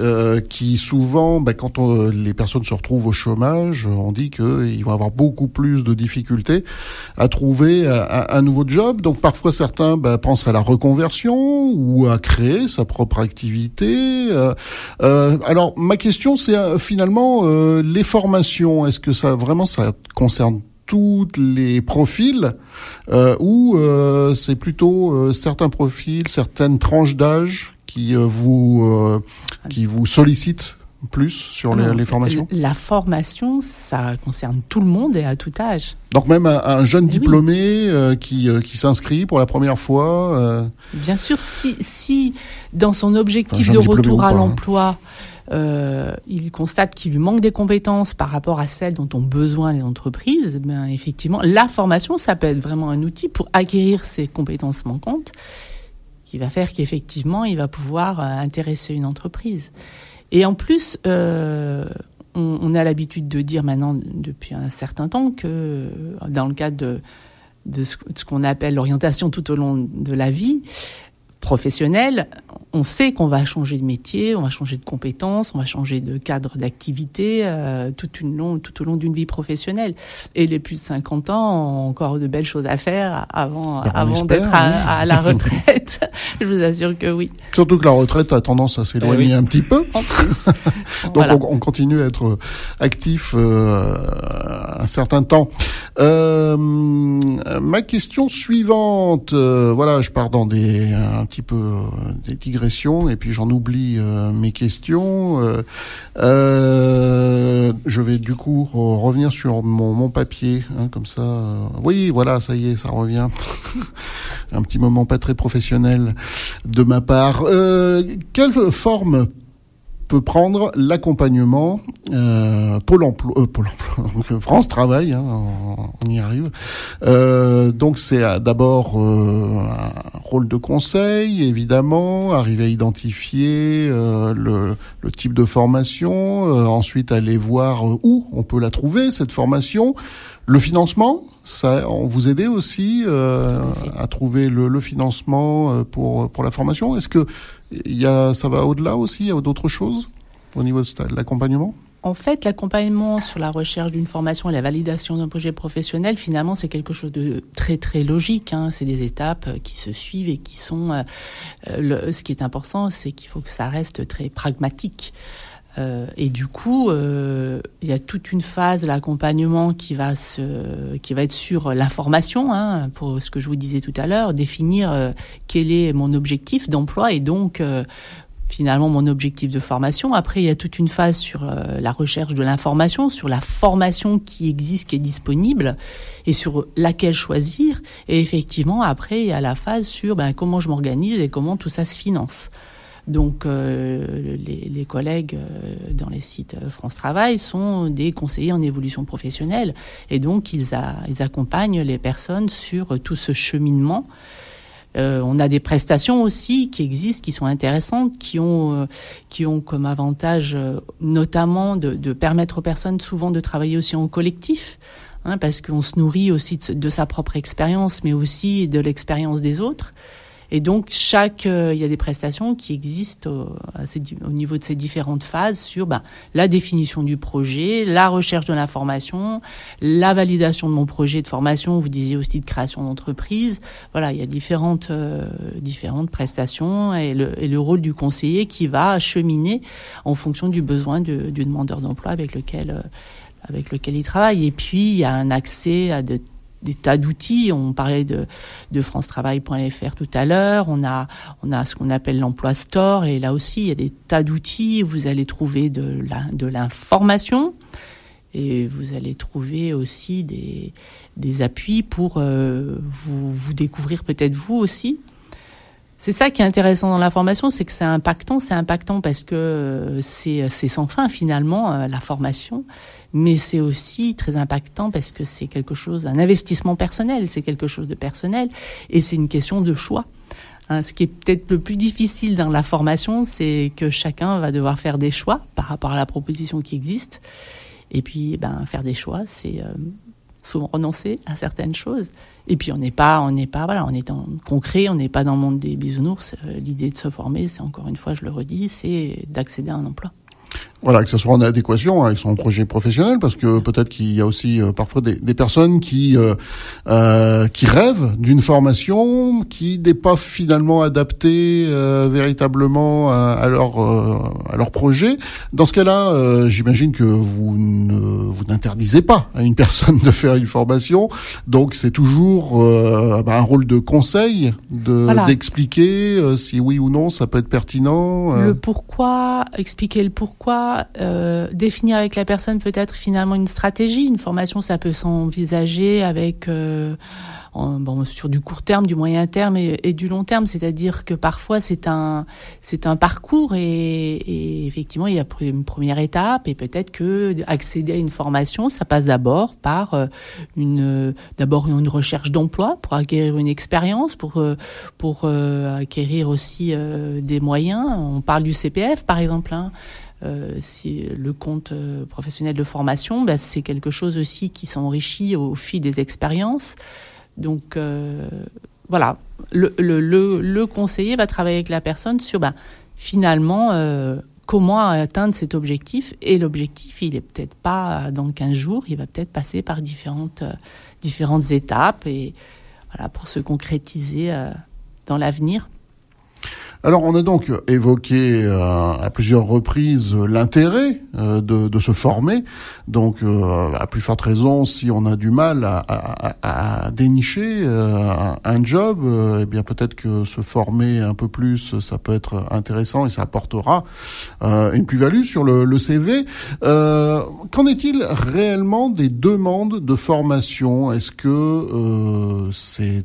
qui souvent bah, quand les personnes se retrouvent au chômage on dit qu'ils vont avoir beaucoup plus de difficultés à trouver un, nouveau job. Donc parfois certains bah, pensent à la reconversion ou à créer sa propre activité alors ma question c'est finalement les formations, est-ce que ça vraiment ça concerne tous les profils euh, ou euh, c'est plutôt euh, certains profils, certaines tranches d'âge qui vous qui vous sollicitent plus sur les, formations? La formation, ça concerne tout le monde et à tout âge. Donc même un, jeune eh diplômé qui, qui s'inscrit pour la première fois Bien sûr, si, si dans son objectif de retour à hein. Euh, il constate qu'il lui manque des compétences par rapport à celles dont ont besoin les entreprises, ben effectivement, la formation, ça peut être vraiment un outil pour acquérir ces compétences manquantes, qui va faire qu'effectivement, il va pouvoir euh, intéresser une entreprise. Et en plus, euh, on, a l'habitude de dire maintenant depuis un certain temps que dans le cadre de, ce qu'on appelle l'orientation tout au long de la vie, professionnel, on sait qu'on va changer de métier, on va changer de compétences, on va changer de cadre d'activité euh, tout, tout au long d'une vie professionnelle. Et les plus de 50 ans ont encore de belles choses à faire avant, avant d'être à, la retraite. <laughs> Je vous assure que oui. Surtout que la retraite a tendance à s'éloigner eh un petit peu. En plus. <laughs> Donc on, continue à être actif euh, un certain temps. Euh, ma question suivante, euh, voilà, je pars dans des petit peu des digressions et puis j'en oublie mes questions. je vais du coup revenir sur mon, mon papier, hein, comme ça. oui, voilà, ça y est, ça revient. <laughs> un petit moment pas très professionnel de ma part. quelle forme peut prendre l'accompagnement euh, Pôle emploi, euh, Pôle emploi France Travail, hein, on, y arrive. Euh, donc c'est euh, d'abord euh, un rôle de conseil, évidemment, arriver à identifier euh, le, le, type de formation, ensuite aller voir où on peut la trouver cette formation, le financement. Ça, on vous aider aussi à trouver le, le financement pour pour la formation. Est-ce que il y a, ça va au-delà aussi, il y a d'autres choses au niveau de l'accompagnement? En fait, l'accompagnement sur la recherche d'une formation et la validation d'un projet professionnel, finalement, c'est quelque chose de très très logique. Hein. C'est des étapes euh, qui se suivent et qui sont. Euh, le, ce qui est important, c'est qu'il faut que ça reste très pragmatique. Euh, et du coup, euh, il y a toute une phase l'accompagnement qui va qui va être sur l'information, hein, pour ce que je vous disais tout à l'heure, définir euh, quel est mon objectif d'emploi et donc finalement mon objectif de formation. Après, il y a toute une phase sur la recherche de l'information, sur la formation qui existe, qui est disponible, et sur laquelle choisir. Et effectivement, après, il y a la phase sur ben, comment je m'organise et comment tout ça se finance. Donc euh, les, collègues euh, dans les sites euh, France Travail sont des conseillers en évolution professionnelle et donc ils, accompagnent les personnes sur tout ce cheminement. on a des prestations aussi qui existent, qui sont intéressantes, qui ont, qui ont comme avantage notamment de, permettre aux personnes souvent de travailler aussi en collectif. Hein, parce qu'on se nourrit aussi de sa propre expérience, mais aussi de l'expérience des autres. Et donc, chaque, euh, il y a des prestations qui existent au, au, niveau de ces différentes phases sur ben, la définition du projet, la recherche de l'information, la validation de mon projet de formation. Vous disiez aussi de création d'entreprise. Voilà, il y a différentes, euh, différentes prestations et le, rôle du conseiller qui va cheminer en fonction du besoin du demandeur d'emploi avec lequel, euh, avec lequel il travaille. Et puis, il y a un accès à de des tas d'outils. On parlait de, de francetravail.fr tout à l'heure. On a, on a ce qu'on appelle l'emploi store. Et là aussi, il y a des tas d'outils. Vous allez trouver de, de l'information. Et vous allez trouver aussi des, des appuis pour euh, vous, vous découvrir peut-être vous aussi. C'est ça qui est intéressant dans la formation, c'est que c'est impactant. C'est impactant parce que c'est, c'est sans fin finalement, euh, la formation mais c'est aussi très impactant parce que c'est quelque chose, un investissement personnel, c'est quelque chose de personnel, et c'est une question de choix. Hein, ce qui est peut-être le plus difficile dans la formation, c'est que chacun va devoir faire des choix par rapport à la proposition qui existe. Et puis, ben, faire des choix, c'est euh, souvent renoncer à certaines choses. Et puis, on n'est pas, on n'est pas, voilà, on est en concret, on n'est pas dans le monde des bisounours. Euh, l'idée de se former, c'est encore une fois, je le redis, c'est d'accéder à un emploi. Voilà, que ce soit en adéquation avec son projet professionnel, parce que peut-être qu'il y a aussi euh, parfois des, des, personnes qui euh, euh, qui rêvent d'une formation qui n'est pas finalement adaptée euh, véritablement à, leur à leur projet. Dans ce cas-là, j'imagine que vous ne vous n'interdisez pas à une <laughs> personne de faire une formation, donc c'est toujours bah, un rôle de conseil, de d'expliquer si oui ou non ça peut être pertinent. Le pourquoi, expliquer le pourquoi euh, définir avec la personne peut-être finalement une stratégie. Une formation, ça peut s'envisager avec euh, bon, sur du court terme, du moyen terme et, du long terme. C'est-à-dire que parfois c'est un c'est un parcours et, et, effectivement il y a une première étape et peut-être que accéder à une formation, ça passe d'abord par euh, une d'abord une recherche d'emploi pour acquérir une expérience, pour pour acquérir aussi des moyens. On parle du CPF par exemple. Hein. Euh, si le compte euh, professionnel de formation, bah, c'est quelque chose aussi qui s'enrichit au fil des expériences. Donc euh, voilà, le, conseiller va travailler avec la personne sur bah, finalement comment atteindre cet objectif. Et l'objectif, il est peut-être pas dans 15 jours, il va peut-être passer par différentes, différentes étapes et voilà, pour se concrétiser dans l'avenir. Alors on a donc évoqué euh, à plusieurs reprises l'intérêt euh, de, de, se former. Donc euh, à plus forte raison, si on a du mal à, à, à dénicher un job, eh bien peut-être que se former un peu plus, ça peut être intéressant et ça apportera une plus-value sur le, le CV. Qu'en est-il réellement des demandes de formation? Est-ce que c'est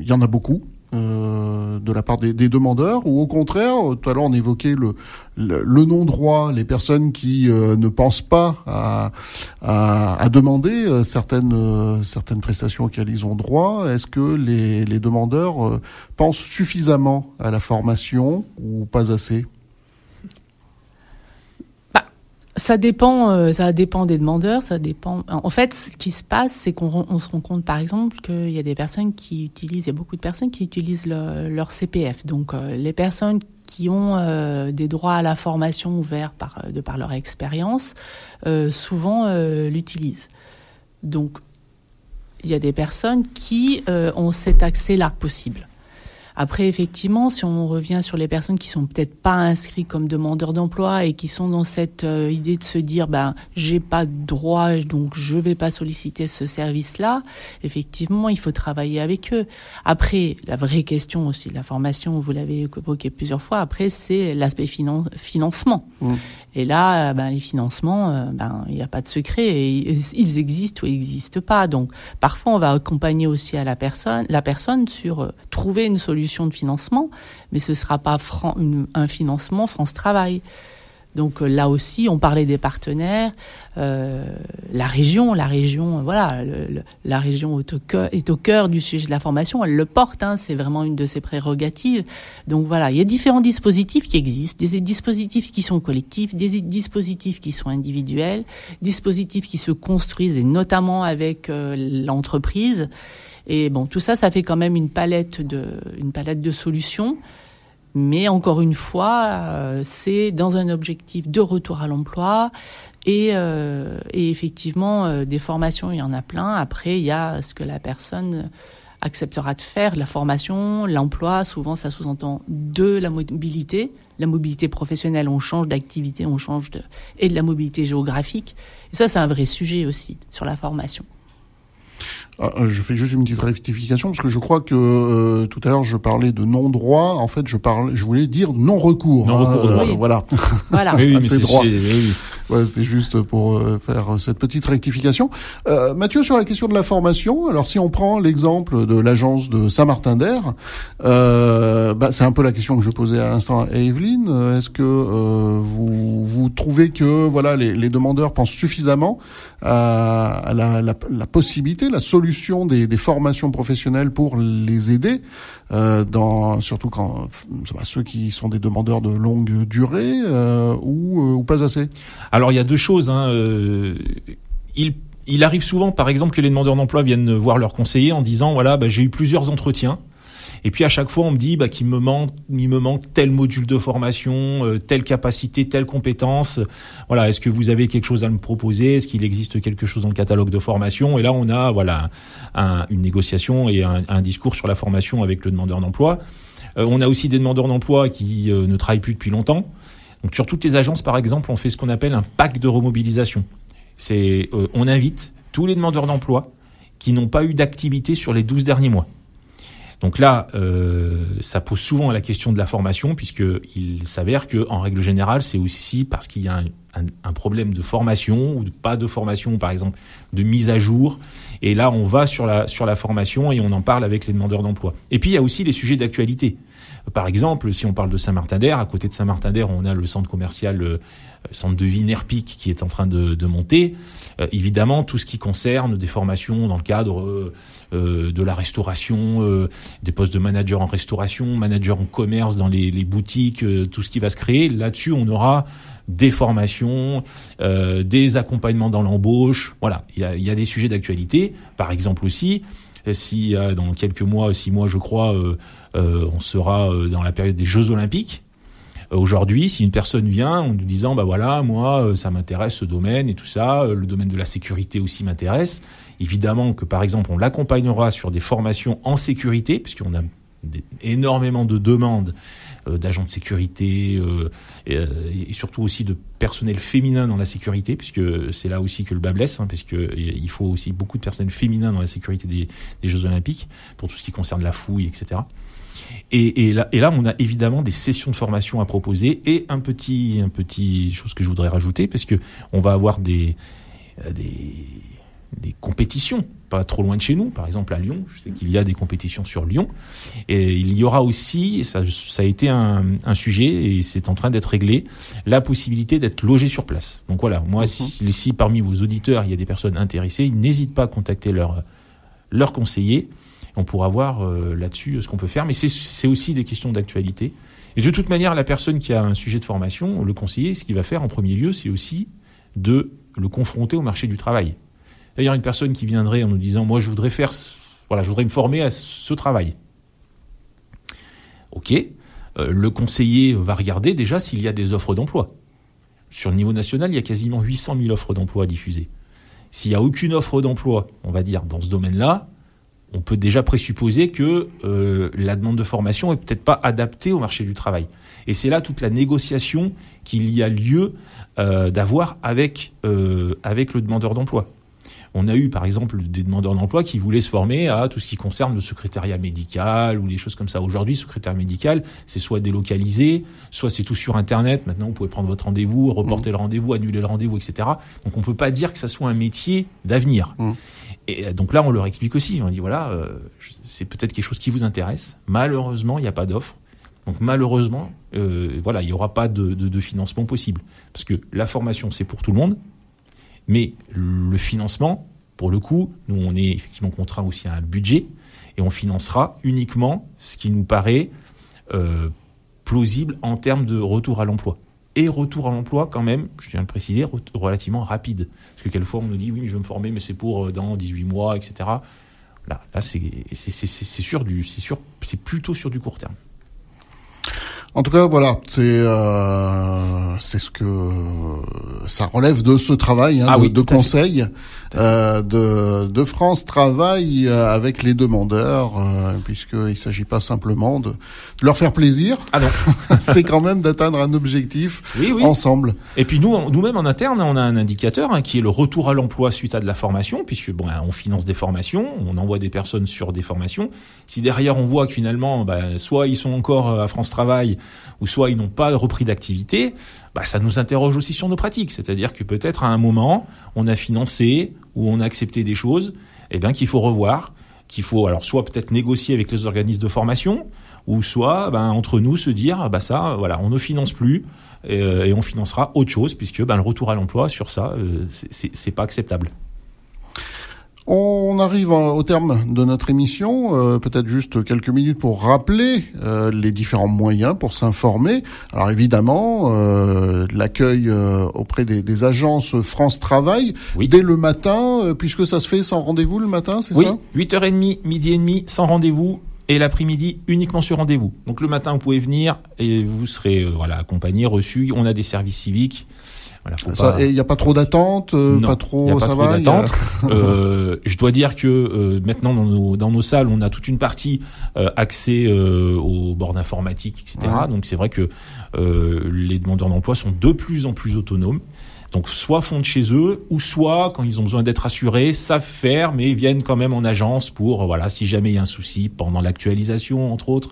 il y en a beaucoup? Euh, de la part des, demandeurs ou au contraire, tout à l'heure on évoquait le, le, non-droit, les personnes qui euh, ne pensent pas à, à, demander euh, certaines, certaines prestations auxquelles ils ont droit. Est-ce que les, les demandeurs pensent suffisamment à la formation ou pas assez? Ça dépend, euh, ça dépend des demandeurs, ça dépend. En fait, ce qui se passe, c'est qu'on se rend compte, par exemple, qu'il y a des personnes qui utilisent, il y a beaucoup de personnes qui utilisent leur CPF. Donc, euh, les personnes qui ont euh, des droits à la formation ouverts par, de par leur expérience, souvent l'utilisent. Donc, il y a des personnes qui ont cet accès-là possible. Après, effectivement, si on revient sur les personnes qui sont peut-être pas inscrites comme demandeurs d'emploi et qui sont dans cette euh, idée de se dire, ben, j'ai pas de droit, donc je vais pas solliciter ce service-là. Effectivement, il faut travailler avec eux. Après, la vraie question aussi de la formation, vous l'avez évoqué plusieurs fois. Après, c'est l'aspect financement. Mmh. Et là, euh, ben, les financements, euh, ben, il n'y a pas de secret. ils existent ou ils n'existent pas. Donc, parfois, on va accompagner aussi à la personne, la personne sur trouver une solution de financement, mais ce ne sera pas un financement France Travail. Donc euh, là aussi, on parlait des partenaires, euh, la région, la région, voilà, la région est au, cœur, du sujet de la formation. Elle le porte, hein, c'est vraiment une de ses prérogatives. Donc voilà, il y a différents dispositifs qui existent, des dispositifs qui sont collectifs, des dispositifs qui sont individuels, dispositifs qui se construisent et notamment avec euh, l'entreprise. Et bon, tout ça, ça fait quand même une palette de, solutions. Mais encore une fois, euh, c'est dans un objectif de retour à l'emploi. Et, euh, effectivement, euh, des formations, il y en a plein. Après, il y a ce que la personne acceptera de faire, la formation, l'emploi. Souvent, ça sous-entend de la mobilité. La mobilité professionnelle, on change d'activité, on change de... Et de la mobilité géographique. Et ça, c'est un vrai sujet aussi sur la formation. Ah, euh, je fais juste une petite rectification parce que je crois que euh, tout à l'heure je parlais de non droit. En fait, je parlais, je voulais dire non recours. Non recours. Hein, voilà. Voilà. oui, <laughs> mais c'est droit. Ouais, c'était juste pour euh, faire cette petite rectification. Euh, Mathieu, sur la question de la formation, alors si on prend l'exemple de l'agence de Saint-Martin-d'Air, euh, bah, c'est un peu la question que je posais à l'instant à Evelyne. Est-ce que euh, vous, vous trouvez que voilà les, les demandeurs pensent suffisamment la, la, possibilité, la solution des, formations professionnelles pour les aider, euh, surtout quand ceux qui sont des demandeurs de longue durée ou, ou pas assez alors il y a deux choses. Hein, euh, il, il arrive souvent, par exemple, que les demandeurs d'emploi viennent voir leur conseiller en disant voilà, bah, j'ai eu plusieurs entretiens. Et puis à chaque fois, on me dit bah, qu'il me manque, il me manque tel module de formation, euh, telle capacité, telle compétence. Voilà, est-ce que vous avez quelque chose à me proposer? Est-ce qu'il existe quelque chose dans le catalogue de formation? Et là, on a voilà une négociation et un, discours sur la formation avec le demandeur d'emploi. Euh, on a aussi des demandeurs d'emploi qui ne travaillent plus depuis longtemps. Donc sur toutes les agences, par exemple, on fait ce qu'on appelle un pack de remobilisation. C'est, euh, on invite tous les demandeurs d'emploi qui n'ont pas eu d'activité sur les 12 derniers mois. Donc là, euh, ça pose souvent la question de la formation, puisqu'il s'avère que, en règle générale, c'est aussi parce qu'il y a un, problème de formation ou pas de formation, par exemple, de mise à jour. Et là, on va sur la sur la formation et on en parle avec les demandeurs d'emploi. Et puis il y a aussi les sujets d'actualité. Par exemple, si on parle de Saint-Martin-d'Air, à côté de Saint-Martin-d'Air, on a le centre commercial, euh, centre de vie Nerpic qui est en train de, de monter. Euh, évidemment, tout ce qui concerne des formations dans le cadre euh, de la restauration, des postes de manager en restauration, manager en commerce dans les, les boutiques, tout ce qui va se créer. Là-dessus, on aura des formations, des accompagnements dans l'embauche. Voilà, il y a, y a, des sujets d'actualité. Par exemple aussi, si dans quelques mois, six mois, je crois, euh, on sera euh, dans la période des Jeux Olympiques. Euh, aujourd'hui, si une personne vient en nous disant, bah voilà, moi, ça m'intéresse ce domaine et tout ça, le domaine de la sécurité aussi m'intéresse. Évidemment que, par exemple, on l'accompagnera sur des formations en sécurité, puisqu'on a énormément de demandes euh, d'agents de sécurité euh, et, surtout aussi de personnel féminin dans la sécurité, puisque c'est là aussi que le bas blesse, hein, il faut aussi beaucoup de personnel féminin dans la sécurité des, Jeux Olympiques pour tout ce qui concerne la fouille, etc. Et, là, et là, on a évidemment des sessions de formation à proposer et un petit, un petit chose que je voudrais rajouter, parce que on va avoir des, des, des compétitions pas trop loin de chez nous, par exemple à Lyon. Je sais qu'il y a des compétitions sur Lyon. Et il y aura aussi, ça, ça a été un, un sujet et c'est en train d'être réglé, la possibilité d'être logé sur place. Donc voilà, moi, mhm. si, parmi vos auditeurs, il y a des personnes intéressées, n'hésitez pas à contacter leur, leur conseiller. On pourra voir euh, là-dessus ce qu'on peut faire. Mais c'est aussi des questions d'actualité. Et de toute manière, la personne qui a un sujet de formation, le conseiller, ce qu'il va faire en premier lieu, c'est aussi de le confronter au marché du travail. D'ailleurs, une personne qui viendrait en nous disant, moi, je voudrais faire, voilà, je voudrais me former à ce travail. Ok, euh, le conseiller va regarder déjà s'il y a des offres d'emploi. Sur le niveau national, il y a quasiment 800 000 offres d'emploi diffusées. S'il n'y a aucune offre d'emploi, on va dire, dans ce domaine-là, on peut déjà présupposer que euh, la demande de formation est peut-être pas adaptée au marché du travail. Et c'est là toute la négociation qu'il y a lieu euh, d'avoir avec, avec le demandeur d'emploi. On a eu par exemple des demandeurs d'emploi qui voulaient se former à tout ce qui concerne le secrétariat médical ou des choses comme ça. Aujourd'hui, secrétaire médical, c'est soit délocalisé, soit c'est tout sur Internet. Maintenant, vous pouvez prendre votre rendez-vous, reporter mmh. le rendez-vous, annuler le rendez-vous, etc. Donc on peut pas dire que ça soit un métier d'avenir. Mmh. Et donc là, on leur explique aussi. On dit voilà, euh, c'est peut-être quelque chose qui vous intéresse. Malheureusement, il n'y a pas d'offre. Donc malheureusement, euh, voilà, il n'y aura pas de, de, financement possible. Parce que la formation, c'est pour tout le monde. Mais le financement, pour le coup, nous, on est effectivement contraint aussi à un budget et on financera uniquement ce qui nous paraît euh, plausible en termes de retour à l'emploi. Et retour à l'emploi, quand même, je tiens à le préciser, relativement rapide. Parce que quelquefois, on nous dit, oui, je veux me former, mais c'est pour euh, dans 18 mois, etc. Là, là c'est sûr, c'est plutôt sur du court terme. En tout cas, voilà, c'est euh, c'est ce que ça relève de ce travail hein, ah de, conseil euh, de, de France Travail euh, avec les demandeurs, euh, puisqu'il s'agit pas simplement de, de, leur faire plaisir. Ah <laughs> c'est quand même d'atteindre un objectif oui, oui. ensemble. Et puis nous, nous-mêmes en interne, on a un indicateur hein, qui est le retour à l'emploi suite à de la formation, puisque bon, on finance des formations, on envoie des personnes sur des formations. Si derrière on voit que finalement, bah, soit ils sont encore à France Travail ou soit ils n'ont pas repris d'activité, bah, ça nous interroge aussi sur nos pratiques. C'est-à-dire que peut-être à un moment, on a financé ou on a accepté des choses, eh bien qu'il faut revoir, qu'il faut alors soit peut-être négocier avec les organismes de formation, ou soit ben, entre nous se dire bah ça voilà on ne finance plus et, euh, on financera autre chose puisque ben, le retour à l'emploi sur ça euh, c'est pas acceptable. On arrive au terme de notre émission. Euh, peut-être juste quelques minutes pour rappeler euh, les différents moyens pour s'informer. Alors évidemment, euh, l'accueil auprès des, agences France Travail dès le matin, puisque ça se fait sans rendez-vous le matin, c'est ça? Oui, 8h30, midi et demi, sans rendez-vous et l'après-midi uniquement sur rendez-vous. Donc le matin, vous pouvez venir et vous serez voilà accompagné, reçu. On a des services civiques. Il n'y a pas trop d'attente, euh, pas trop, y a pas trop d'attente. <laughs> euh, je dois dire que euh, maintenant dans nos, dans nos salles, on a toute une partie euh, accès aux bornes informatiques, etc. Donc c'est vrai que les demandeurs d'emploi sont de plus en plus autonomes. Donc soit font de chez eux, ou soit quand ils ont besoin d'être assurés, savent faire, mais viennent quand même en agence pour voilà si jamais il y a un souci pendant l'actualisation entre autres.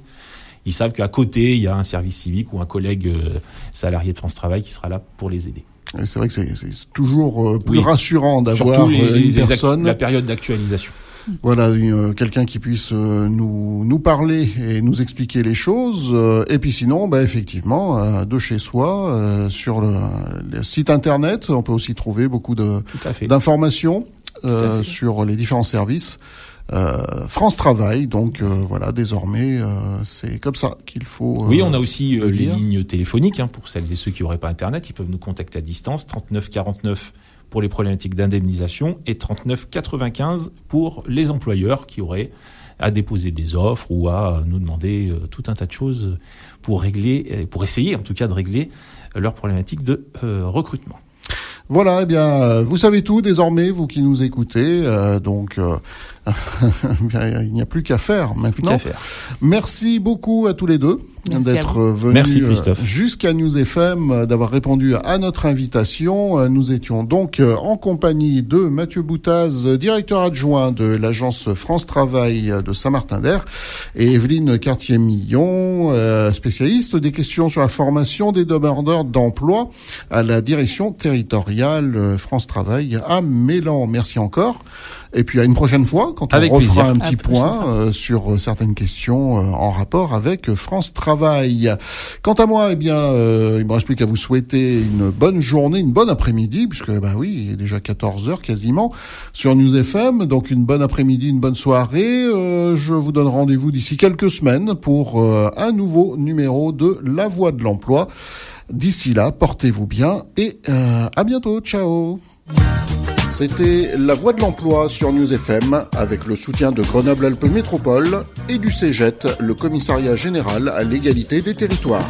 Ils savent qu'à côté il y a un service civique ou un collègue salarié de France Travail qui sera là pour les aider. C'est vrai que c'est toujours euh, plus rassurant d'avoir euh, une personne. La période d'actualisation. Voilà, euh, quelqu'un qui puisse nous nous parler et nous expliquer les choses. et puis sinon, bah, effectivement, de chez soi, sur le, site internet, on peut aussi trouver beaucoup de d'informations sur les différents services. Euh, France Travail. Donc euh, voilà, désormais, euh, c'est comme ça qu'il faut. oui, on a aussi les lignes téléphoniques hein, pour celles et ceux qui n'auraient pas Internet. Ils peuvent nous contacter à distance 39 49 pour les problématiques d'indemnisation et 39 95 pour les employeurs qui auraient à déposer des offres ou à nous demander tout un tas de choses pour régler, pour essayer en tout cas de régler leurs problématiques de recrutement. Voilà, eh bien, vous savez tout désormais, vous qui nous écoutez. donc, <laughs> il n'y a plus qu'à faire maintenant. faire. Merci beaucoup à tous les deux d'être venus euh, jusqu'à News FM, euh, d'avoir répondu à notre invitation. Euh, nous étions donc en compagnie de Mathieu Boutaz, directeur adjoint de l'agence France Travail de Saint-Martin-d'Air, et Evelyne Cartier-Millon, spécialiste des questions sur la formation des demandeurs d'emploi à la direction territoriale France Travail à Mélan. Merci encore. Et puis à une prochaine fois, quand on refera un petit point euh, sur certaines questions euh, en rapport avec France Travail. Quant à moi, eh bien, il me reste plus qu'à vous souhaiter une bonne journée, une bonne après-midi, puisque bah oui, il est déjà 14 heures quasiment sur News FM. Donc une bonne après-midi, une bonne soirée. je vous donne rendez-vous d'ici quelques semaines pour un nouveau numéro de La Voix de l'Emploi. D'ici là, portez-vous bien et à bientôt. Ciao. C'était La Voix de l'Emploi sur News FM avec le soutien de Grenoble-Alpes Métropole et du CEGET, le commissariat général à l'égalité des territoires.